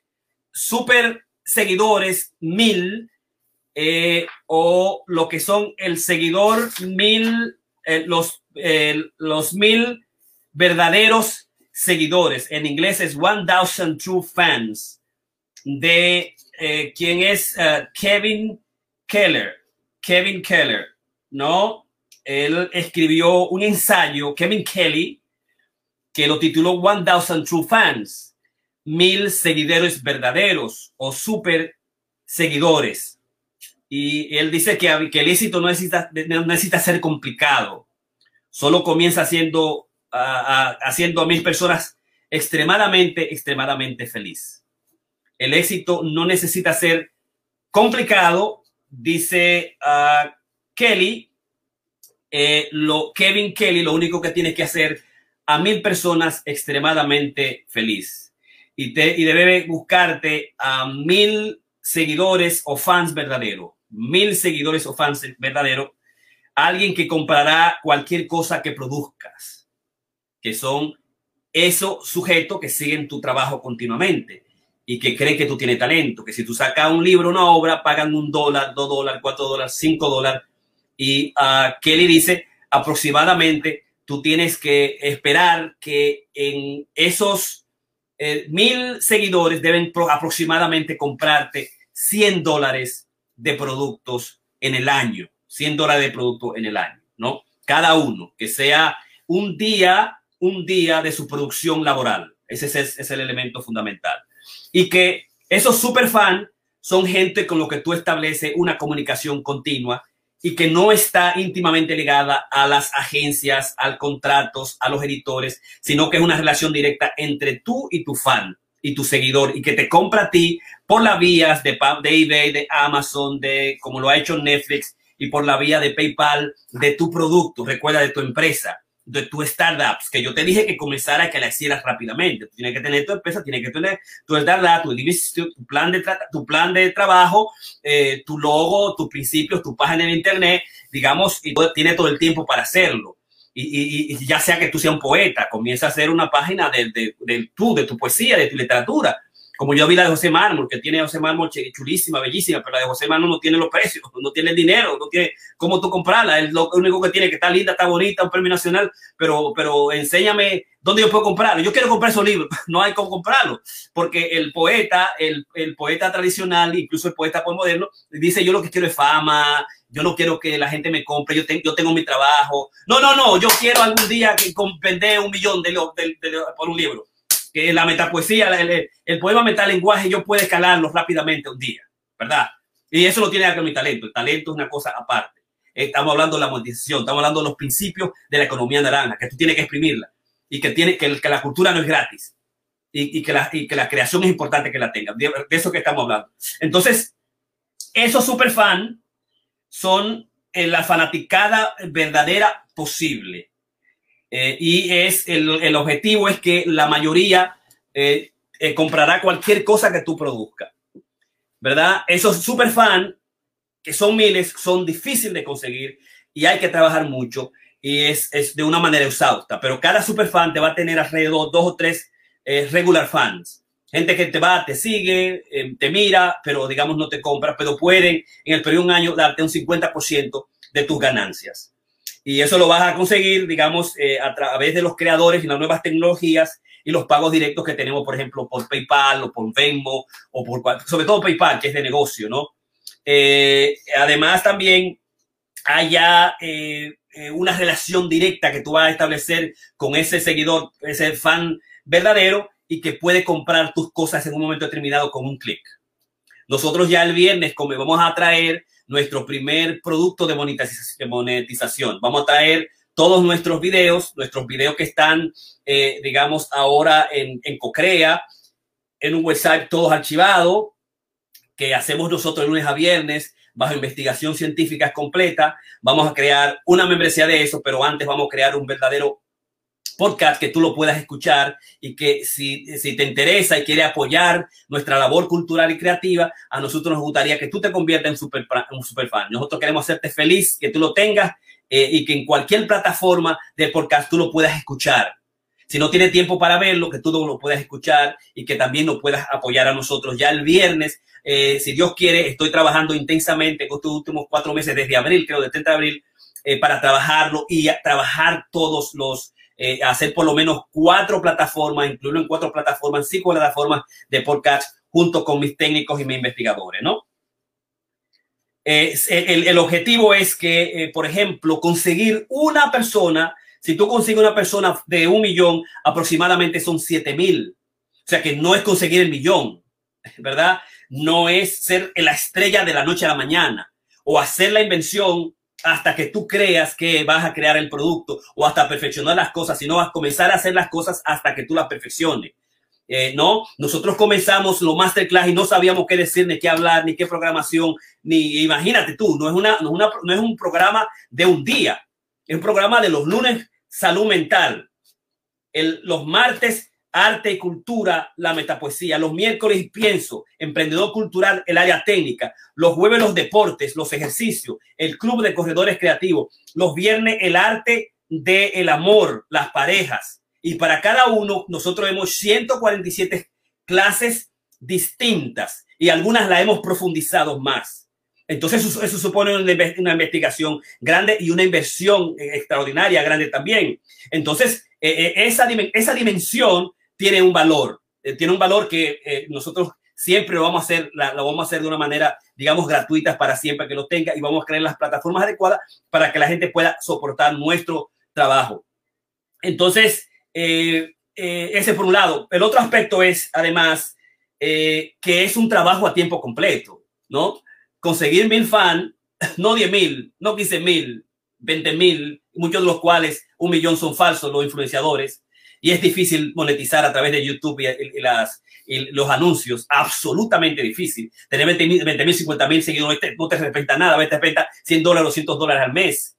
super seguidores mil, eh, o lo que son el seguidor mil, los, los mil verdaderos seguidores. En inglés es one thousand true fans de quien es Kevin Keller. Kevin Keller, ¿no? Él escribió un ensayo, Kevin Kelly, que lo tituló One Thousand True Fans, mil seguidores verdaderos o super seguidores. Y él dice que, que el éxito no necesita, no necesita ser complicado, solo comienza haciendo, uh, haciendo a mil personas extremadamente, extremadamente feliz. El éxito no necesita ser complicado, dice uh, Kelly. Eh, lo, Kevin Kelly lo único que tiene que hacer a mil personas extremadamente feliz. Y, te, y debe buscarte a mil seguidores o fans verdaderos. Mil seguidores o fans verdaderos. Alguien que comprará cualquier cosa que produzcas. Que son esos sujetos que siguen tu trabajo continuamente y que creen que tú tienes talento. Que si tú sacas un libro, una obra, pagan un dólar, dos dólares, cuatro dólares, cinco dólares. Y uh, Kelly dice aproximadamente tú tienes que esperar que en esos eh, mil seguidores deben pro, aproximadamente comprarte 100 dólares de productos en el año, 100 dólares de productos en el año, ¿no? Cada uno, que sea un día, un día de su producción laboral. Ese es, es el elemento fundamental. Y que esos superfans son gente con lo que tú estableces una comunicación continua y que no está íntimamente ligada a las agencias, al contratos, a los editores, sino que es una relación directa entre tú y tu fan y tu seguidor y que te compra a ti por las vías de, de eBay, de Amazon, de como lo ha hecho Netflix y por la vía de PayPal de tu producto, recuerda de tu empresa de tu startups, que yo te dije que comenzara que la hicieras rápidamente. Tienes que tener tu empresa, tienes que tener tu startup, tu, tu plan de, tu plan de trabajo, eh, tu logo, tus principios, tu página en internet, digamos, y tiene todo el tiempo para hacerlo. Y, y, ya sea que tú seas un poeta, comienza a hacer una página de, de, de, de tu poesía, de tu literatura, como yo vi la de José Mármol, que tiene José Mármol chulísima, bellísima, pero la de José Mármol no tiene los precios, no tiene el dinero, no tiene cómo tú comprarla. Es lo único que tiene que está linda, está bonita, un premio nacional, pero, pero enséñame dónde yo puedo comprarlo. Yo quiero comprar esos libros, no hay cómo comprarlo, porque el poeta, el, poeta tradicional, incluso el poeta postmoderno, dice yo lo que quiero es fama, yo no quiero que la gente me compre, yo, te, yo tengo mi trabajo. No, no, no, yo quiero algún día vender un millón de, de, por un libro la metapoesía, el, el poema metalenguaje, yo puedo escalarlo rápidamente un día, ¿verdad? Y eso lo tiene que mi talento. El talento es una cosa aparte. Estamos hablando de la monetización, estamos hablando de los principios de la economía naranja, que tú tienes que exprimirla y que, tiene, que, la cultura no es gratis y, y, que la, creación es importante que la tenga. De, de eso que estamos hablando. Entonces, esos superfans son en la fanaticada verdadera posible. Eh, y es el, el, objetivo es que la mayoría eh, eh, comprará cualquier cosa que tú produzcas. ¿Verdad? Esos super fans, que son miles, son difíciles de conseguir y hay que trabajar mucho y es, es de una manera exhausta. Pero cada super fan te va a tener alrededor dos o tres eh, regular fans. Gente que te va, te sigue, te mira, pero digamos no te compra, pero pueden en el periodo de un año darte un 50% de tus ganancias. Y eso lo vas a conseguir, digamos, eh, a través de los creadores y las nuevas tecnologías y los pagos directos que tenemos, por ejemplo, por PayPal o por Venmo o por sobre todo PayPal, que es de negocio, ¿no? Eh, además, también hay ya eh, eh, una relación directa que tú vas a establecer con ese seguidor, ese fan verdadero y que puede comprar tus cosas en un momento determinado con un clic. Nosotros ya el viernes, como vamos a traer nuestro primer producto de monetización. Vamos a traer todos nuestros videos, nuestros videos que están, eh, digamos, ahora en, en Cocrea, en un website todos archivados, que hacemos nosotros de lunes a viernes, bajo investigación científica completa. Vamos a crear una membresía de eso, pero antes vamos a crear un verdadero podcast que tú lo puedas escuchar y que si, si te interesa y quiere apoyar nuestra labor cultural y creativa, a nosotros nos gustaría que tú te conviertas en super, un super fan. Nosotros queremos hacerte feliz, que tú lo tengas eh, y que en cualquier plataforma de podcast tú lo puedas escuchar. Si no tiene tiempo para verlo, que tú lo puedas escuchar y que también nos puedas apoyar a nosotros. Ya el viernes, eh, si Dios quiere, estoy trabajando intensamente con estos últimos cuatro meses, desde abril, creo, de 30 de abril, eh, para trabajarlo y trabajar todos los eh, hacer por lo menos cuatro plataformas, incluirlo en cuatro plataformas, cinco plataformas de podcast junto con mis técnicos y mis investigadores, ¿no? Eh, el, el, objetivo es que, eh, por ejemplo, conseguir una persona, si tú consigues una persona de un millón, aproximadamente son siete mil. O sea que no es conseguir el millón, ¿verdad? No es ser la estrella de la noche a la mañana o hacer la invención hasta que tú creas que vas a crear el producto o hasta perfeccionar las cosas, sino vas a comenzar a hacer las cosas hasta que tú las perfecciones. Eh, no, nosotros comenzamos los masterclass y no sabíamos qué decir, ni qué hablar, ni qué programación, ni imagínate tú, no es, una, no, una, no es un programa de un día, es un programa de los lunes salud mental, el, los martes arte y cultura, la metapoesía. Los miércoles pienso, emprendedor cultural, el área técnica. Los jueves los deportes, los ejercicios, el club de corredores creativos. Los viernes el arte del el amor, las parejas. Y para cada uno nosotros hemos 147 clases distintas y algunas la hemos profundizado más. Entonces eso, supone una, investigación grande y una inversión extraordinaria grande también. Entonces, eh, eh, esa, esa dimensión tiene un valor, eh, tiene un valor que eh, nosotros siempre lo vamos a hacer, la, lo vamos a hacer de una manera, digamos, gratuita para siempre que lo tenga y vamos a crear las plataformas adecuadas para que la gente pueda soportar nuestro trabajo. Entonces, eh, ese por un lado. El otro aspecto es, además, que es un trabajo a tiempo completo, ¿no? Conseguir mil fans, no diez mil, no quince mil, veinte mil, muchos de los cuales un millón son falsos, los influenciadores y es difícil monetizar a través de YouTube y, las, los anuncios, absolutamente difícil. Tener 20 mil, 50 mil seguidores no te respeta nada, te respeta 100 dólares o 200 dólares al mes.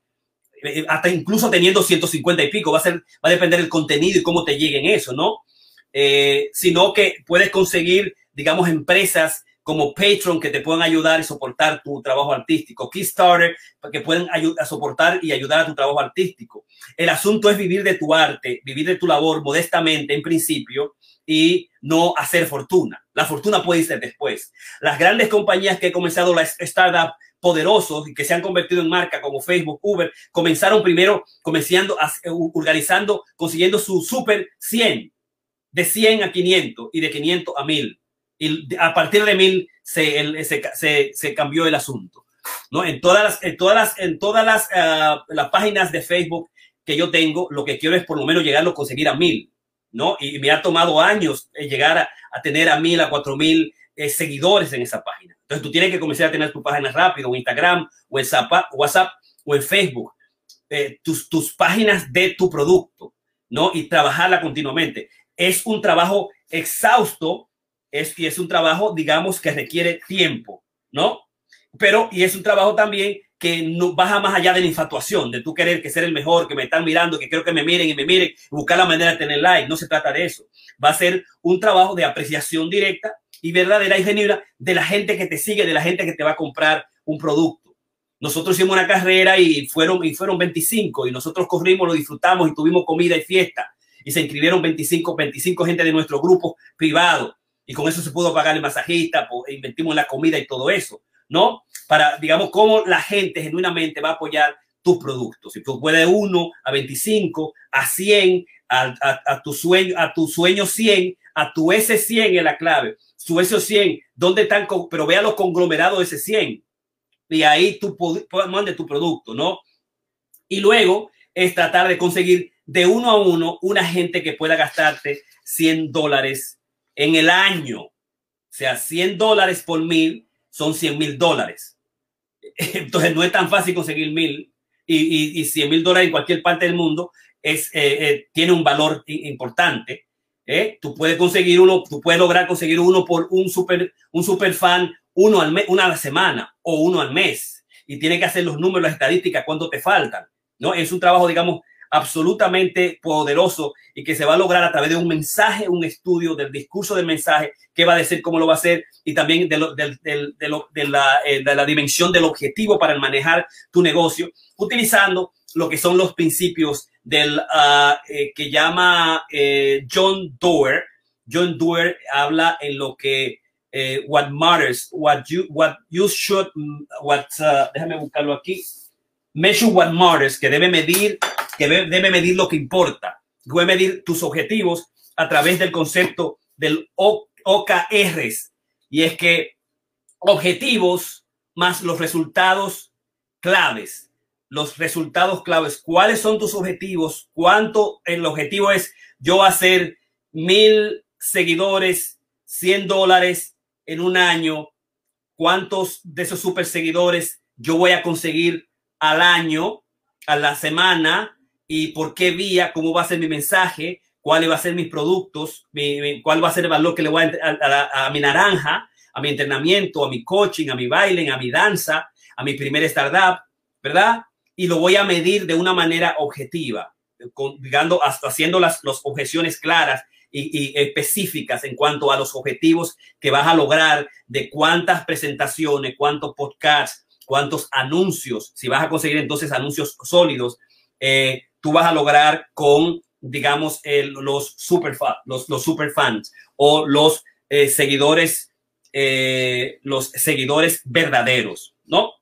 Eh, hasta incluso teniendo 150 y pico, va a, ser, va a depender del contenido y cómo te lleguen eso, ¿no? Eh, sino que puedes conseguir, digamos, empresas como Patreon que te pueden ayudar y soportar tu trabajo artístico, Kickstarter que pueden a soportar y ayudar a tu trabajo artístico. El asunto es vivir de tu arte, vivir de tu labor modestamente en principio y no hacer fortuna. La fortuna puede ser después. Las grandes compañías que han comenzado las startups poderosos y que se han convertido en marca como Facebook, Uber, comenzaron primero comenzando, organizando, consiguiendo su super 100, de 100 a 500 y de 500 a 1000 y a partir de mil se, se, se, cambió el asunto. ¿no? En todas las, en todas las, en todas las, uh, las páginas de Facebook que yo tengo, lo que quiero es por lo menos llegarlo a conseguir a mil, ¿no? Y me ha tomado años eh, llegar a, a tener a mil, a cuatro mil eh, seguidores en esa página. Entonces tú tienes que comenzar a tener tu página rápido, o Instagram, o en WhatsApp, o en Facebook, eh, tus, tus páginas de tu producto, ¿no? Y trabajarla continuamente. Es un trabajo exhausto es, y es un trabajo, digamos, que requiere tiempo, ¿no? Pero, y es un trabajo también que no baja más allá de la infatuación, de tú querer que ser el mejor, que me están mirando, que quiero que me miren y me miren, buscar la manera de tener like. No se trata de eso. Va a ser un trabajo de apreciación directa y verdadera y genuina de la gente que te sigue, de la gente que te va a comprar un producto. Nosotros hicimos una carrera y fueron, y fueron 25 y nosotros corrimos, lo disfrutamos y tuvimos comida y fiesta. Y se inscribieron 25, 25 gente de nuestro grupo privado y con eso se pudo pagar el masajista, pues, invertimos en la comida y todo eso, ¿no? Para, digamos, cómo la gente genuinamente va a apoyar tus productos. Si tú puedes uno a 25, a 100, a, tu sueño, a tu sueño 100, a tu S100 es la clave. Su S100, ¿dónde están? Pero vea los conglomerados de ese 100. Y ahí tú mandes tu producto, ¿no? Y luego es tratar de conseguir de uno a uno una gente que pueda gastarte 100 dólares en el año. O sea, 100 dólares por mil son 100 mil dólares. Entonces no es tan fácil conseguir mil y, y, 100 mil dólares en cualquier parte del mundo es, eh, eh, tiene un valor importante. ¿eh? Tú puedes conseguir uno, tú puedes lograr conseguir uno por un super, un super fan, uno al una a la semana o uno al mes. Y tiene que hacer los números, las estadísticas, cuánto te faltan. ¿no? Es un trabajo, digamos, absolutamente poderoso y que se va a lograr a través de un mensaje, un estudio del discurso del mensaje, qué va a decir, cómo lo va a hacer y también de, eh, la dimensión del objetivo para manejar tu negocio, utilizando lo que son los principios del uh, que llama eh, John Doerr. John Doerr habla en lo que what matters, what you, what you should, what, uh, déjame buscarlo aquí, measure what matters, que debe medir, que debe medir lo que importa, debe medir tus objetivos a través del concepto del OKRs. Y es que objetivos más los resultados claves, los resultados claves, cuáles son tus objetivos, cuánto el objetivo es yo hacer mil seguidores, 100 dólares en un año, cuántos de esos super seguidores yo voy a conseguir al año, a la semana y por qué vía, cómo va a ser mi mensaje, cuál va a ser mis productos, cuál va a ser el valor que le voy a, a, mi naranja, a mi entrenamiento, a mi coaching, a mi baile, a mi danza, a mi primer startup, ¿verdad? Y lo voy a medir de una manera objetiva, digamos, hasta haciendo las, las objeciones claras y, específicas en cuanto a los objetivos que vas a lograr, de cuántas presentaciones, cuántos podcasts, cuántos anuncios, si vas a conseguir entonces anuncios sólidos, eh, tú vas a lograr con, digamos, los, super los, los super fans o los eh, seguidores, eh, los seguidores verdaderos, ¿no?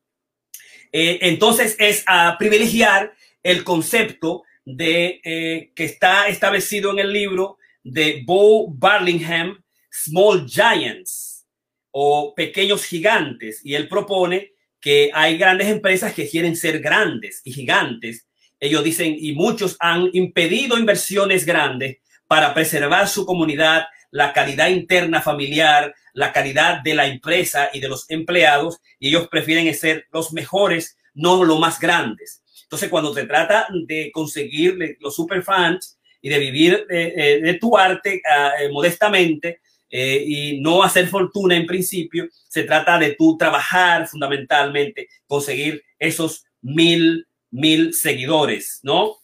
entonces es a privilegiar el concepto de que está establecido en el libro de Bo Barlingham, Small Giants o pequeños gigantes. Y él propone que hay grandes empresas que quieren ser grandes y gigantes. Ellos dicen, y muchos han impedido inversiones grandes para preservar su comunidad, la calidad interna familiar, la calidad de la empresa y de los empleados, y ellos prefieren ser los mejores, no los más grandes. Entonces, cuando se trata de conseguir los superfans, y de vivir eh, de tu arte ah, eh, modestamente eh, y no hacer fortuna en principio. Se trata de tú trabajar fundamentalmente, conseguir esos mil, mil seguidores, ¿no?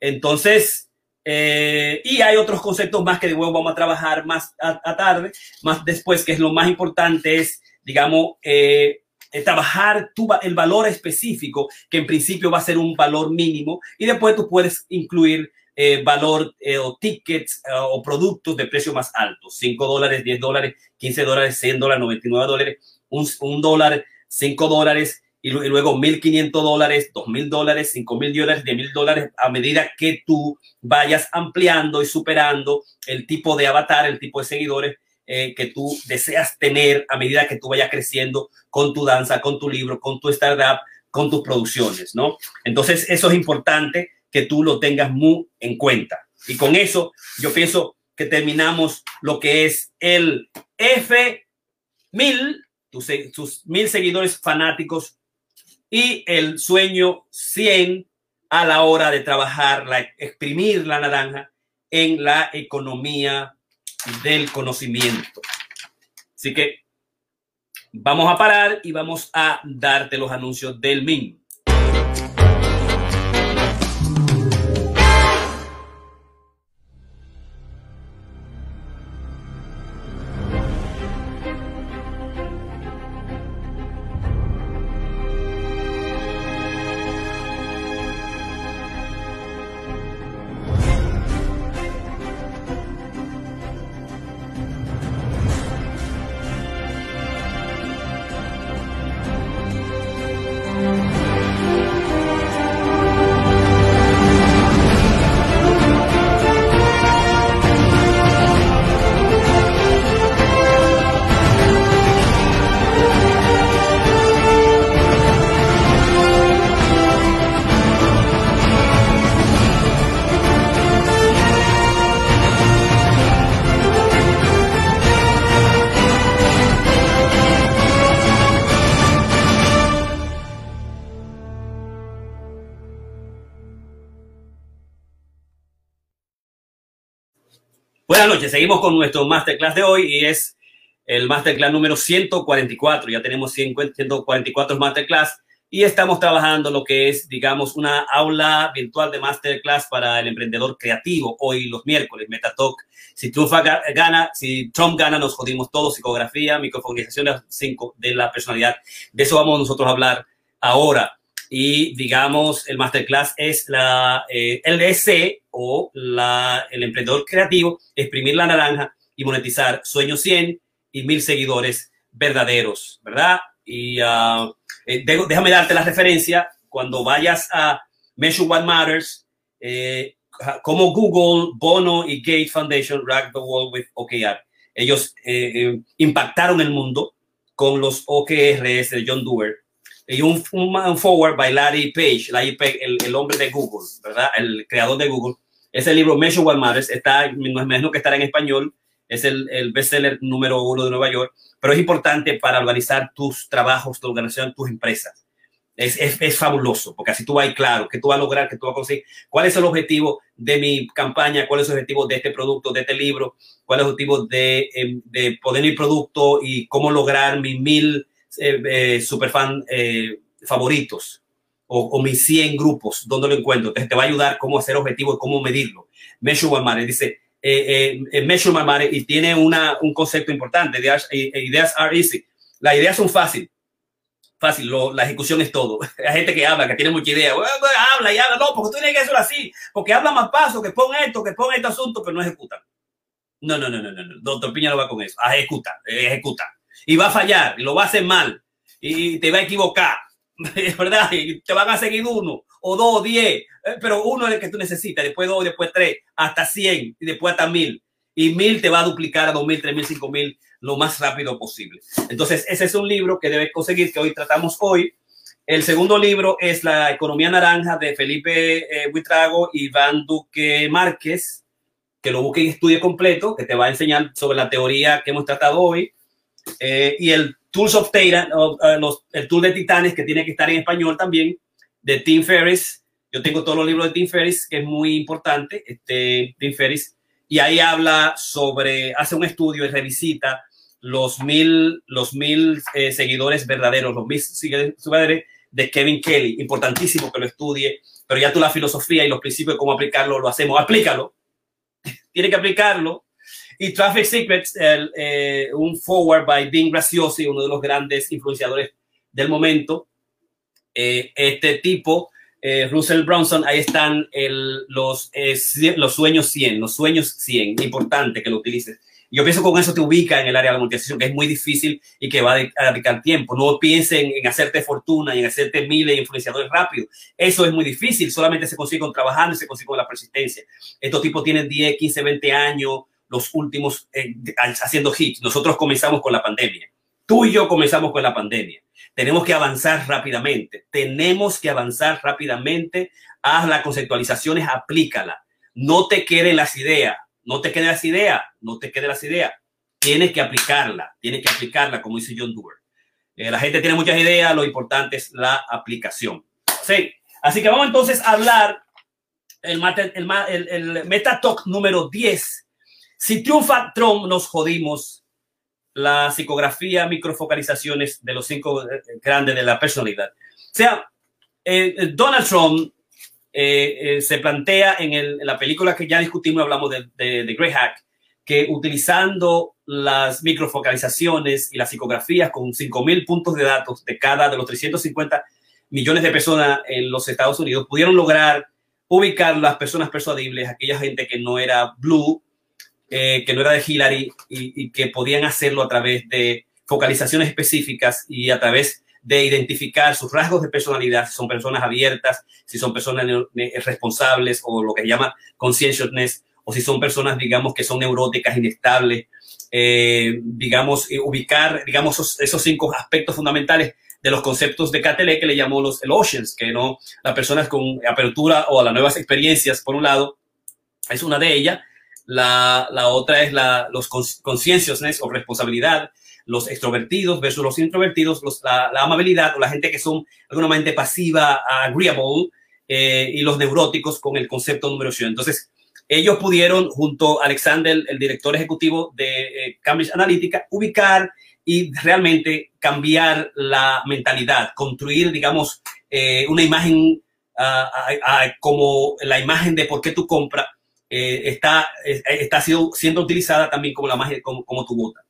Entonces, y hay otros conceptos más que de nuevo vamos a trabajar más a, tarde, más después, que es lo más importante, es, digamos, trabajar tu, el valor específico, que en principio va a ser un valor mínimo, y después tú puedes incluir eh, valor eh, o tickets eh, o productos de precio más alto, 5 dólares, 10 dólares, 15 dólares, 100 dólares, 99 dólares, un, un dólar, 5 dólares y, luego 1.500 dólares, 2.000 dólares, 5.000 dólares, 10.000 dólares a medida que tú vayas ampliando y superando el tipo de avatar, el tipo de seguidores que tú deseas tener a medida que tú vayas creciendo con tu danza, con tu libro, con tu startup, con tus producciones, ¿no? Entonces, eso es importante que tú lo tengas muy en cuenta. Y con eso yo pienso que terminamos lo que es el F1000, tus, tus mil seguidores fanáticos y el sueño 100 a la hora de trabajar, la, exprimir la naranja en la economía del conocimiento. Así que vamos a parar y vamos a darte los anuncios del MIN. Noches, seguimos con nuestro masterclass de hoy y es el masterclass número 144. Ya tenemos 144 masterclass y estamos trabajando lo que es, digamos, una aula virtual de masterclass para el emprendedor creativo hoy los miércoles, Metatalk. Si Trump gana, si Trump gana, nos jodimos todos, psicografía, microfonización de la personalidad. De eso vamos nosotros a hablar ahora. Y digamos, el masterclass es la eh, LSC o el emprendedor creativo, exprimir la naranja y monetizar sueños 100 y mil seguidores verdaderos, ¿verdad? Y uh, eh, déjame darte la referencia cuando vayas a Measure What Matters, eh, como Google, Bono y Gates Foundation Rock the World with OKR. Ellos eh, impactaron el mundo con los OKRs de John Doerr y un, un, forward by Larry Page, Larry Page el, el, hombre de Google, ¿verdad? El creador de Google. Ese libro, Measure What Matters, está, no es menos que estará en español, es el, el bestseller número uno de Nueva York pero es importante para organizar tus trabajos, tu organización, tus empresas. Es, es, es, fabuloso, porque así tú vas claro que tú vas a lograr, que tú vas a conseguir. Cuál es el objetivo de mi campaña, cuál es el objetivo de este producto, de este libro, cuál es el objetivo de, em, de poner mi producto y cómo lograr mis mil eh, eh, superfan eh, favoritos o, mis 100 grupos, donde lo encuentro. Te va a ayudar cómo hacer objetivos, cómo medirlo. Measure One Dice, eh, eh, my y tiene una, un concepto importante. Ideas, eh, ideas are easy. Las ideas son fácil. Fácil, la ejecución es todo. Hay gente que habla, que tiene mucha idea. habla y habla. No, porque tú tienes que hacerlo así. Porque habla más paso, que pon esto, que pon este asunto, pero no ejecuta. No, no, no, no, no. Doctor Piña no va con eso. Ejecuta, ejecuta. Y va a fallar, y lo va a hacer mal, y te va a equivocar, ¿verdad? Y te van a seguir uno, o dos, o diez, eh, pero uno es el que tú necesitas, después dos, después tres, hasta cien y después hasta mil. Y mil te va a duplicar a dos mil, tres mil, cinco mil lo más rápido posible. Entonces, ese es un libro que debes conseguir, que hoy tratamos hoy. El segundo libro es La Economía Naranja de Felipe eh, Buitrago y Iván Duque Márquez, que lo busque y estudie completo, que te va a enseñar sobre la teoría que hemos tratado hoy. Eh, y el Tools of el tool de Titanes, que tiene que estar en español también, de Tim Ferriss, yo tengo todos los libros de Tim Ferriss, que es muy importante, este, Tim Ferriss, y ahí habla sobre, hace un estudio y revisita los mil, los mil eh, seguidores verdaderos, los mil seguidores de Kevin Kelly. Importantísimo que lo estudie, pero ya tú la filosofía y los principios de cómo aplicarlo lo hacemos. Aplícalo. Tiene que aplicarlo. Y Traffic Secrets, eh, un forward by Dean Graciosi, uno de los grandes influenciadores del momento. Eh, este tipo eh, Russell Bronson, ahí están el, los, eh, los sueños 100, los sueños 100, importante que lo utilices. Yo pienso que con eso te ubica en el área de la monetización, que es muy difícil y que va a dedicar tiempo. No piensen en, hacerte fortuna y en hacerte miles de influenciadores rápido. Eso es muy difícil, solamente se consigue con trabajando y se consigue con la persistencia. Estos tipos tienen 10, 15, 20 años, los últimos eh, haciendo hits. Nosotros comenzamos con la pandemia. Tú y yo comenzamos con la pandemia. Tenemos que avanzar rápidamente. Tenemos que avanzar rápidamente. Haz las conceptualizaciones, aplícala. No te queden las ideas. No te queden las ideas. No te queden las ideas. Tienes que aplicarla. Tienes que aplicarla, como dice John Doerr. Eh, la gente tiene muchas ideas. Lo importante es la aplicación. Sí. Así que vamos entonces a hablar el, el, el, el Meta Talk número 10. Si triunfa Trump, nos jodimos la psicografía, microfocalizaciones de los cinco eh, grandes de la personalidad. O sea, eh, eh, Donald Trump se plantea en, la película que ya discutimos, hablamos de, de, Great Hack, que utilizando las microfocalizaciones y las psicografías con 5.000 puntos de datos de cada de los 350 millones de personas en los Estados Unidos, pudieron lograr ubicar las personas persuadibles, aquella gente que no era blue, eh, que no era de Hillary y, que podían hacerlo a través de focalizaciones específicas y a través de identificar sus rasgos de personalidad, si son personas abiertas, si son personas responsables o lo que se llama conscientiousness, o si son personas, digamos, que son neuróticas, inestables, eh, digamos, ubicar, digamos, esos, cinco aspectos fundamentales de los conceptos de Catele que le llamó los el Oceans, que no, las personas con apertura o a las nuevas experiencias, por un lado, es una de ellas, la, la otra es la, los conscienciousness o responsabilidad, los extrovertidos versus los introvertidos, los, la, la, amabilidad o la gente que son alguna pasiva, agreeable, eh, y los neuróticos con el concepto número 8. Entonces, ellos pudieron, junto a Alexander, el director ejecutivo de eh, Cambridge Analytica, ubicar y realmente cambiar la mentalidad, construir, digamos, eh, una imagen ah, ah, ah, como la imagen de por qué tú compras eh, está, está siendo, siendo, utilizada también como la imagen, como, como tu vota.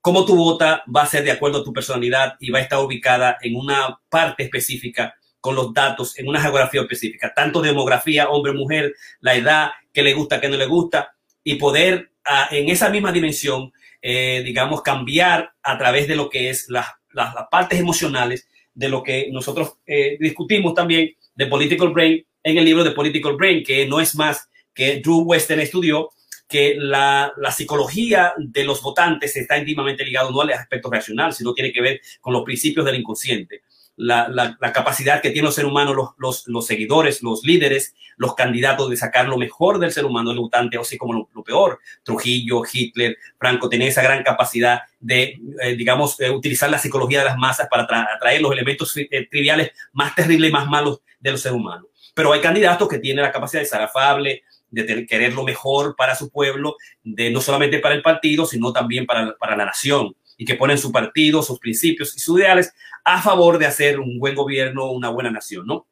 Cómo tu vota va a ser de acuerdo a tu personalidad y va a estar ubicada en una parte específica con los datos en una geografía específica, tanto demografía, hombre, mujer, la edad, qué le gusta, qué no le gusta, y poder en esa misma dimensión eh, digamos, cambiar a través de lo que es las, las, partes emocionales de lo que nosotros eh, discutimos también de Political Brain en el libro de Political Brain, que no es más que Drew Western estudió que la, la, psicología de los votantes está íntimamente ligado no al aspecto racional, sino tiene que ver con los principios del inconsciente la, la, capacidad que tiene el ser humano, los, los, los, seguidores, los líderes, los candidatos de sacar lo mejor del ser humano, el votante, o así como lo, peor. Trujillo, Hitler, Franco, tenía esa gran capacidad de, eh, digamos, eh, utilizar la psicología de las masas para atraer los elementos eh, triviales más terribles y más malos de los seres humanos. Pero hay candidatos que tienen la capacidad de ser afable, de querer lo mejor para su pueblo, de no solamente para el partido, sino también para, para la nación y que ponen su partido, sus principios y sus ideales a favor de hacer un buen gobierno, una buena nación, ¿no?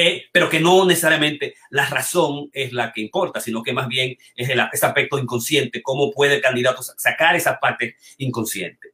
Eh, pero que no necesariamente la razón es la que importa, sino que más bien es el, ese aspecto inconsciente, cómo puede el candidato sacar esa parte inconsciente.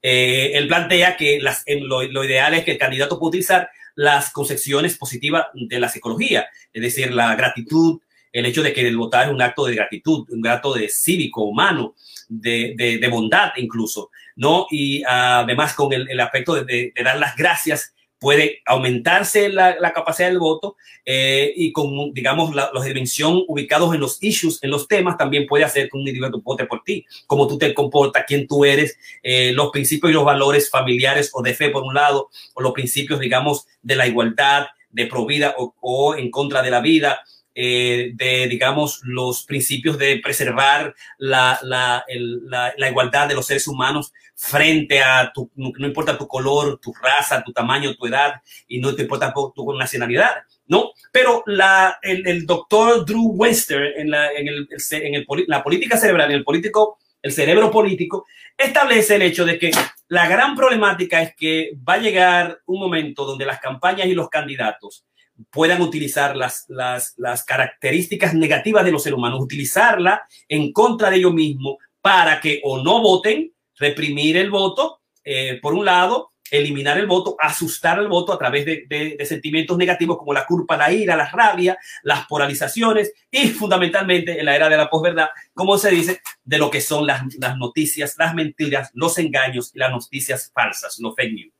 Eh, él plantea que lo, lo, ideal es que el candidato pueda utilizar las concepciones positivas de la psicología, es decir, la gratitud, el hecho de que el votar es un acto de gratitud, un acto de cívico, humano, de, de, bondad incluso, ¿no? Y además con el, aspecto de, de, dar las gracias puede aumentarse la, capacidad del voto eh, y con, digamos, los dimensión ubicados en los issues, en los temas, también puede hacer que un individuo vote por ti, cómo tú te comportas, quién tú eres, eh, los principios y los valores familiares o de fe por un lado, o los principios, digamos, de la igualdad, de pro vida o, o en contra de la vida, eh, de, digamos, los principios de preservar la, la, la, la, igualdad de los seres humanos frente a tu, no importa tu color, tu raza, tu tamaño, tu edad, y no te importa tu, nacionalidad, ¿no? Pero la, el, el doctor Drew Wester en, la, en, el, en el, la política cerebral, en el político, el cerebro político, establece el hecho de que la gran problemática es que va a llegar un momento donde las campañas y los candidatos puedan utilizar las, las, las características negativas de los seres humanos, utilizarla en contra de ellos mismos para que o no voten, reprimir el voto, eh, por un lado, eliminar el voto, asustar el voto a través de, de, de, sentimientos negativos como la culpa, la ira, la rabia, las polarizaciones y fundamentalmente en la era de la posverdad, como se dice, de lo que son las, las noticias, las mentiras, los engaños y las noticias falsas, los fake news.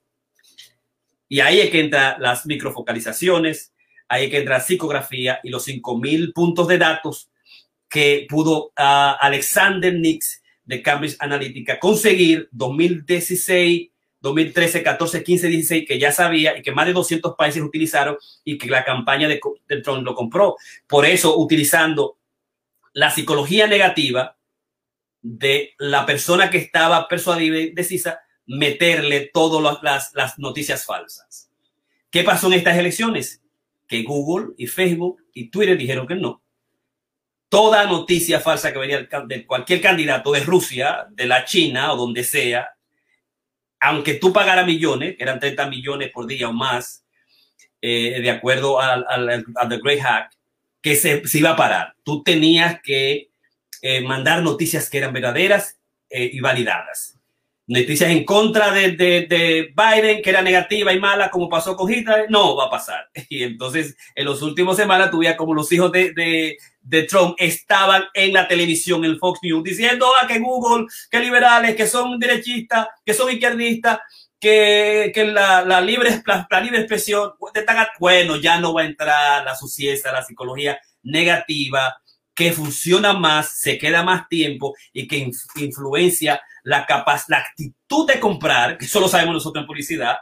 Y ahí es que entra las microfocalizaciones, ahí es que entra psicografía y los 5000 puntos de datos que pudo uh, Alexander Nix de Cambridge Analytica conseguir 2016, 2013, 14, 15, 16, que ya sabía y que más de 200 países utilizaron y que la campaña de, de Trump lo compró. Por eso, utilizando la psicología negativa de la persona que estaba persuadida y decisa, meterle todas las, noticias falsas. ¿Qué pasó en estas elecciones? Que Google y Facebook y Twitter dijeron que no. Toda noticia falsa que venía de cualquier candidato de Rusia, de la China o donde sea, aunque tú pagaras millones, eran 30 millones por día o más, eh, de acuerdo al, The Great Hack, que se, se, iba a parar. Tú tenías que eh, mandar noticias que eran verdaderas eh, y validadas noticias en contra de, de, de, Biden, que era negativa y mala, como pasó con Hitler, no va a pasar. Y entonces, en los últimos semanas, tuve como los hijos de, de, de, Trump estaban en la televisión, en Fox News, diciendo ah, que Google, que liberales, que son derechistas, que son izquierdistas, que, que la, la, libre, la, la libre expresión, bueno, ya no va a entrar la suciedad, la psicología negativa, que funciona más, se queda más tiempo y que influencia la, la actitud de comprar, que solo sabemos nosotros en publicidad,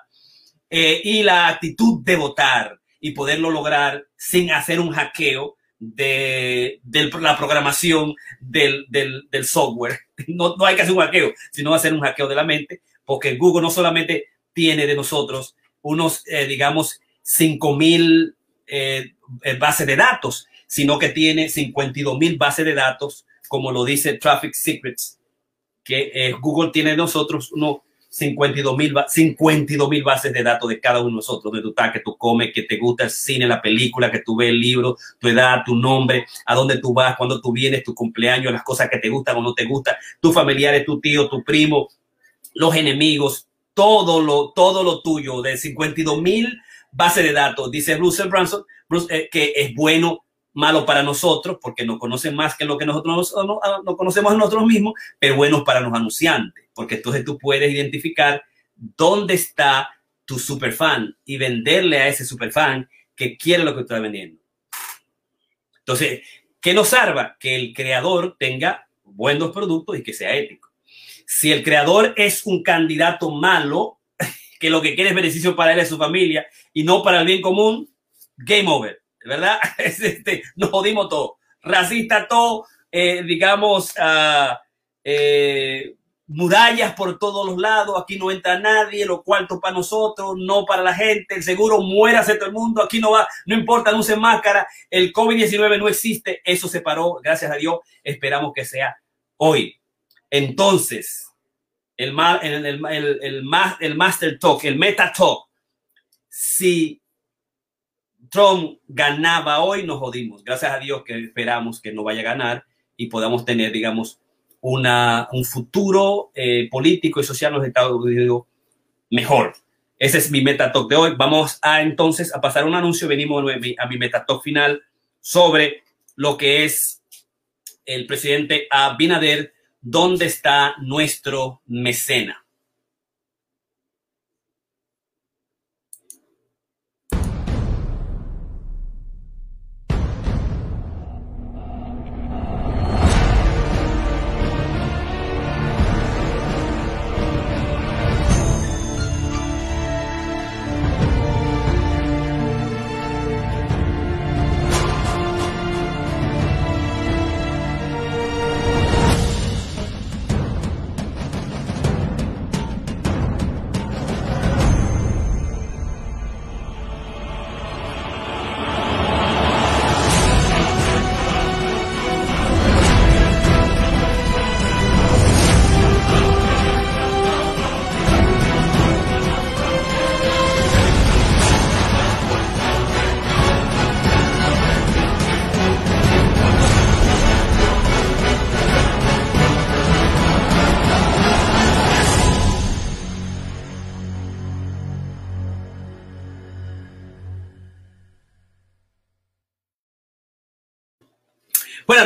eh, y la actitud de votar y poderlo lograr sin hacer un hackeo de, de la programación del, del, software. No, no hay que hacer un hackeo, sino hacer un hackeo de la mente, porque Google no solamente tiene de nosotros unos, eh, digamos, 5000 eh, eh, bases de datos, sino que tiene 52 mil bases de datos, como lo dice Traffic Secrets, que eh, Google tiene nosotros unos 52 mil 52 mil bases de datos de cada uno de nosotros, de tu estás, que tú comes, que te gusta el cine, la película, que tú ves el libro, tu edad, tu nombre, a dónde tú vas, cuando tú vienes, tu cumpleaños, las cosas que te gustan o no te gustan, tus familiares, tu tío, tu primo, los enemigos, todo lo, todo lo tuyo de 52 mil bases de datos. Dice Russell Branson eh, que es bueno malo para nosotros, porque nos conocen más que lo que nosotros no, no, conocemos a nosotros mismos, pero buenos para los anunciantes, porque entonces tú puedes identificar dónde está tu superfan y venderle a ese superfan que quiere lo que está vendiendo. Entonces, ¿qué nos salva? Que el creador tenga buenos productos y que sea ético. Si el creador es un candidato malo, que lo que quiere es beneficio para él y su familia y no para el bien común, game over ¿verdad? Este, nos jodimos todo. Racista todo, eh, digamos, uh, eh, murallas por todos los lados, aquí no entra nadie, lo cuartos para nosotros, no para la gente, el seguro muérase todo el mundo, aquí no va, no importa, no usen máscara, el COVID-19 no existe, eso se paró, gracias a Dios, esperamos que sea hoy. Entonces, el, el, el, el, el, el Master Talk, el Meta Talk, si Trump ganaba hoy, nos jodimos. Gracias a Dios que esperamos que no vaya a ganar y podamos tener, digamos, una, un futuro eh, político y social en los Estados Unidos mejor. Ese es mi meta talk de hoy. Vamos a entonces a pasar un anuncio. Venimos a mi, meta talk final sobre lo que es el presidente Abinader, dónde está nuestro mecena.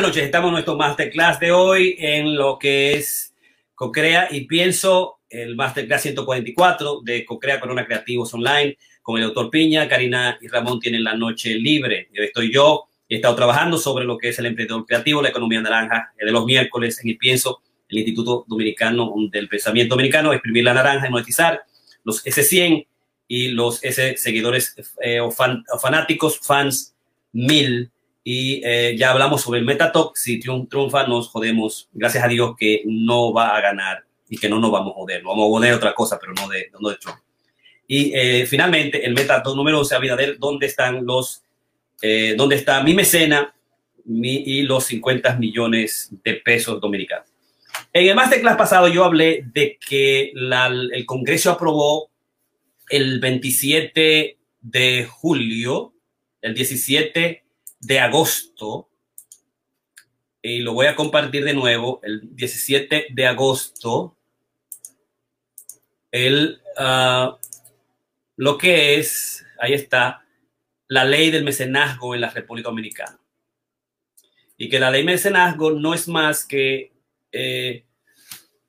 Noches, estamos en nuestro masterclass de hoy en lo que es Cocrea y pienso el masterclass 144 de Cocrea Corona Creativos Online con el doctor Piña, Karina y Ramón tienen la noche libre. Yo estoy yo. He estado trabajando sobre lo que es el emprendedor creativo, la economía naranja, de los miércoles en el pienso, el Instituto Dominicano del Pensamiento Dominicano, exprimir la naranja y monetizar los S100 y los S seguidores eh, o, o fanáticos, fans 1000 y eh, ya hablamos sobre el Metatalk. Si triunfa, nos jodemos. Gracias a Dios que no va a ganar y que no nos vamos a joder. vamos a joder otra cosa, pero no de, no de Trump. Y eh, finalmente, el Metatalk número 11, ver ¿dónde están los, eh, dónde está mi mecena y los 50 millones de pesos dominicanos? En el masterclass pasado yo hablé de que el Congreso aprobó el 27 de julio, el 17 de agosto, y lo voy a compartir de nuevo, el 17 de agosto, el, uh, lo que es, ahí está, la ley del mecenazgo en la República Dominicana. Y que la ley mecenazgo no es más que eh,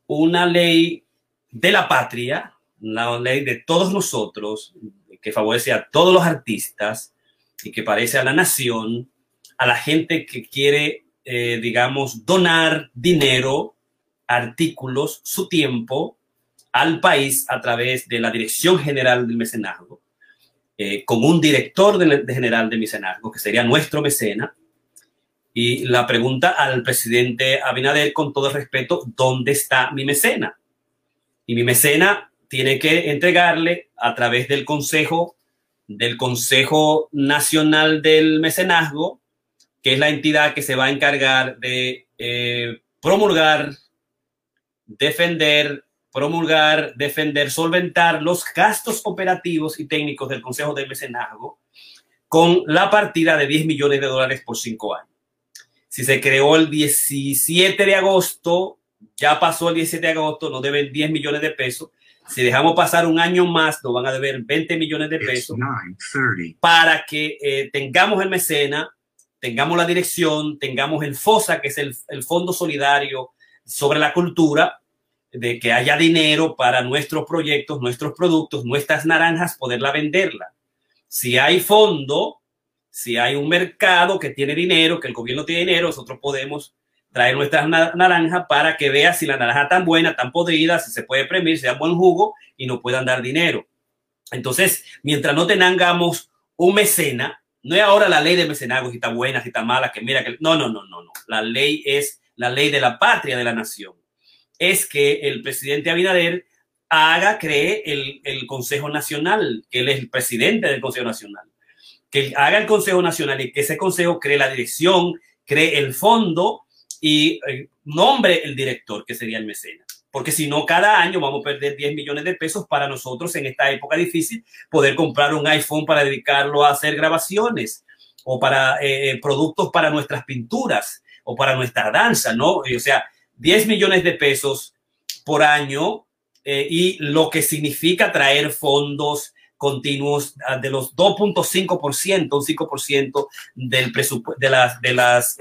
una ley de la patria, la ley de todos nosotros, que favorece a todos los artistas, y que parece a la nación, a la gente que quiere, eh, digamos, donar dinero, artículos, su tiempo al país a través de la Dirección General del Mecenazgo, eh, con un director de, general de mecenazgo, que sería nuestro mecena. Y la pregunta al presidente Abinader, con todo el respeto, ¿dónde está mi mecena? Y mi mecena tiene que entregarle a través del Consejo del Consejo Nacional del Mecenazgo, que es la entidad que se va a encargar de eh, promulgar, defender, promulgar, defender, solventar los gastos operativos y técnicos del Consejo de Mecenazgo con la partida de 10 millones de dólares por cinco años. Si se creó el 17 de agosto, ya pasó el 17 de agosto, nos deben 10 millones de pesos. Si dejamos pasar un año más, nos van a deber 20 millones de pesos para que eh, tengamos el mecena, tengamos la dirección, tengamos el FOSA, que es el, el Fondo Solidario sobre la Cultura, de que haya dinero para nuestros proyectos, nuestros productos, nuestras naranjas, poderla venderla. Si hay fondo, si hay un mercado que tiene dinero, que el gobierno tiene dinero, nosotros podemos traer nuestras naranjas para que vea si la naranja tan buena, tan podrida, si se puede premir, si da buen jugo y no puedan dar dinero. Entonces, mientras no tengamos un mecena, no es ahora la ley de mecenazgo, si está buena, si está mala, que mira que... No, no, no, no, no. La ley es la ley de la patria de la nación. Es que el presidente Abinader haga, cree el, el Consejo Nacional, que él es el presidente del Consejo Nacional que haga el Consejo Nacional y que ese Consejo cree la dirección, cree el fondo y eh, nombre el director, que sería el mecenas. Porque si no, cada año vamos a perder 10 millones de pesos para nosotros en esta época difícil poder comprar un iPhone para dedicarlo a hacer grabaciones o para eh, eh, productos para nuestras pinturas o para nuestra danza, ¿no? O sea, 10 millones de pesos por año y lo que significa traer fondos, continuos ah, de los 2.5%, un 5% del presupuesto, de las,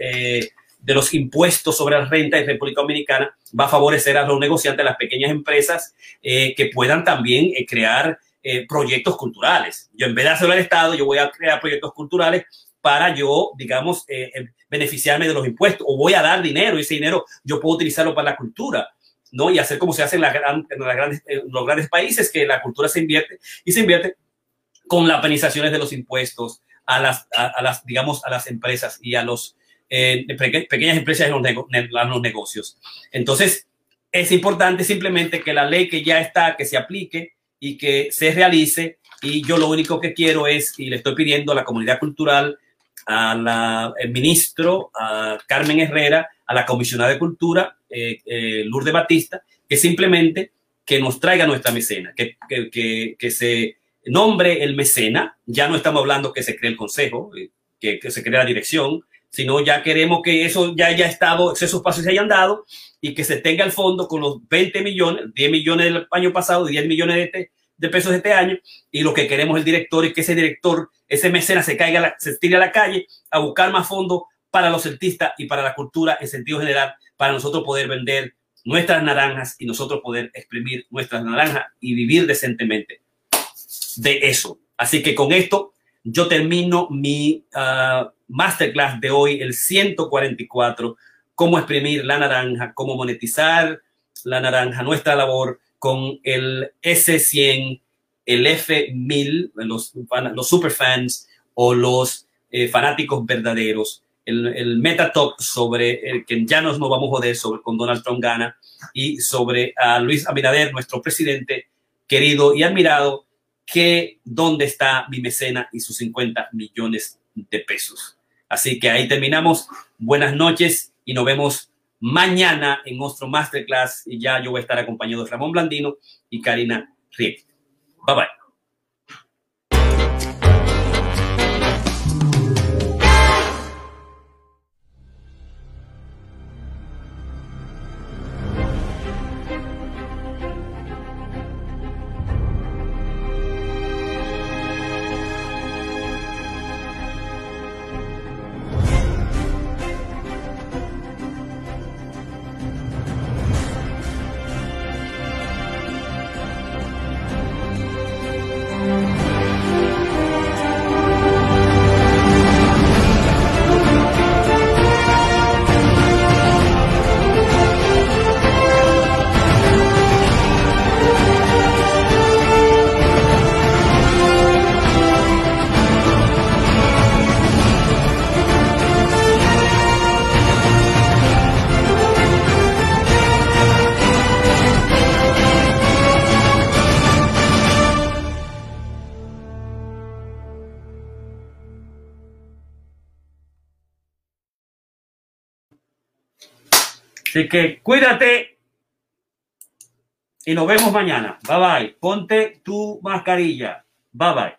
de los impuestos sobre la renta en República Dominicana va a favorecer a los negociantes, a las pequeñas empresas eh, que puedan también eh, crear proyectos culturales. Yo en vez de hacerlo al Estado, yo voy a crear proyectos culturales para yo, digamos, beneficiarme de los impuestos o voy a dar dinero y ese dinero yo puedo utilizarlo para la cultura ¿no? Y hacer como se hace en, grandes, los grandes países, que la cultura se invierte y se invierte con las penalizaciones de los impuestos a las, a, las digamos, a las empresas y a los eh, pequeñas empresas en los, negocios. Entonces, es importante simplemente que la ley que ya está, que se aplique y que se realice. Y yo lo único que quiero es, y le estoy pidiendo a la comunidad cultural, al ministro, a Carmen Herrera, a la comisionada de cultura, eh, eh, Lourdes Batista, que simplemente que nos traiga nuestra mecena, que, que, que, se nombre el mecena, ya no estamos hablando que se cree el consejo, eh, que, que se cree la dirección, sino ya queremos que eso ya haya estado, esos pasos se hayan dado y que se tenga el fondo con los 20 millones, 10 millones del año pasado, 10 millones de, este, de pesos de este año, y lo que queremos el director es que ese director, ese mecena se caiga, se tire a la calle a buscar más fondos para los celtistas y para la cultura en sentido general, para nosotros poder vender nuestras naranjas y nosotros poder exprimir nuestras naranjas y vivir decentemente de eso. Así que con esto yo termino mi ah, masterclass de hoy, el 144, cómo exprimir la naranja, cómo monetizar la naranja, nuestra labor con el S100, el F1000, los, los superfans o los eh, fanáticos verdaderos. El, meta talk sobre el que ya nos, no vamos a joder sobre con Donald Trump gana y sobre a Luis Abinader, nuestro presidente querido y admirado, que dónde está mi mecena y sus 50 millones de pesos. Así que ahí terminamos. Buenas noches y nos vemos mañana en nuestro masterclass y ya yo voy a estar acompañado de Ramón Blandino y Karina Riek. Bye bye. Así que cuídate y nos vemos mañana. Bye bye. Ponte tu mascarilla. Bye bye.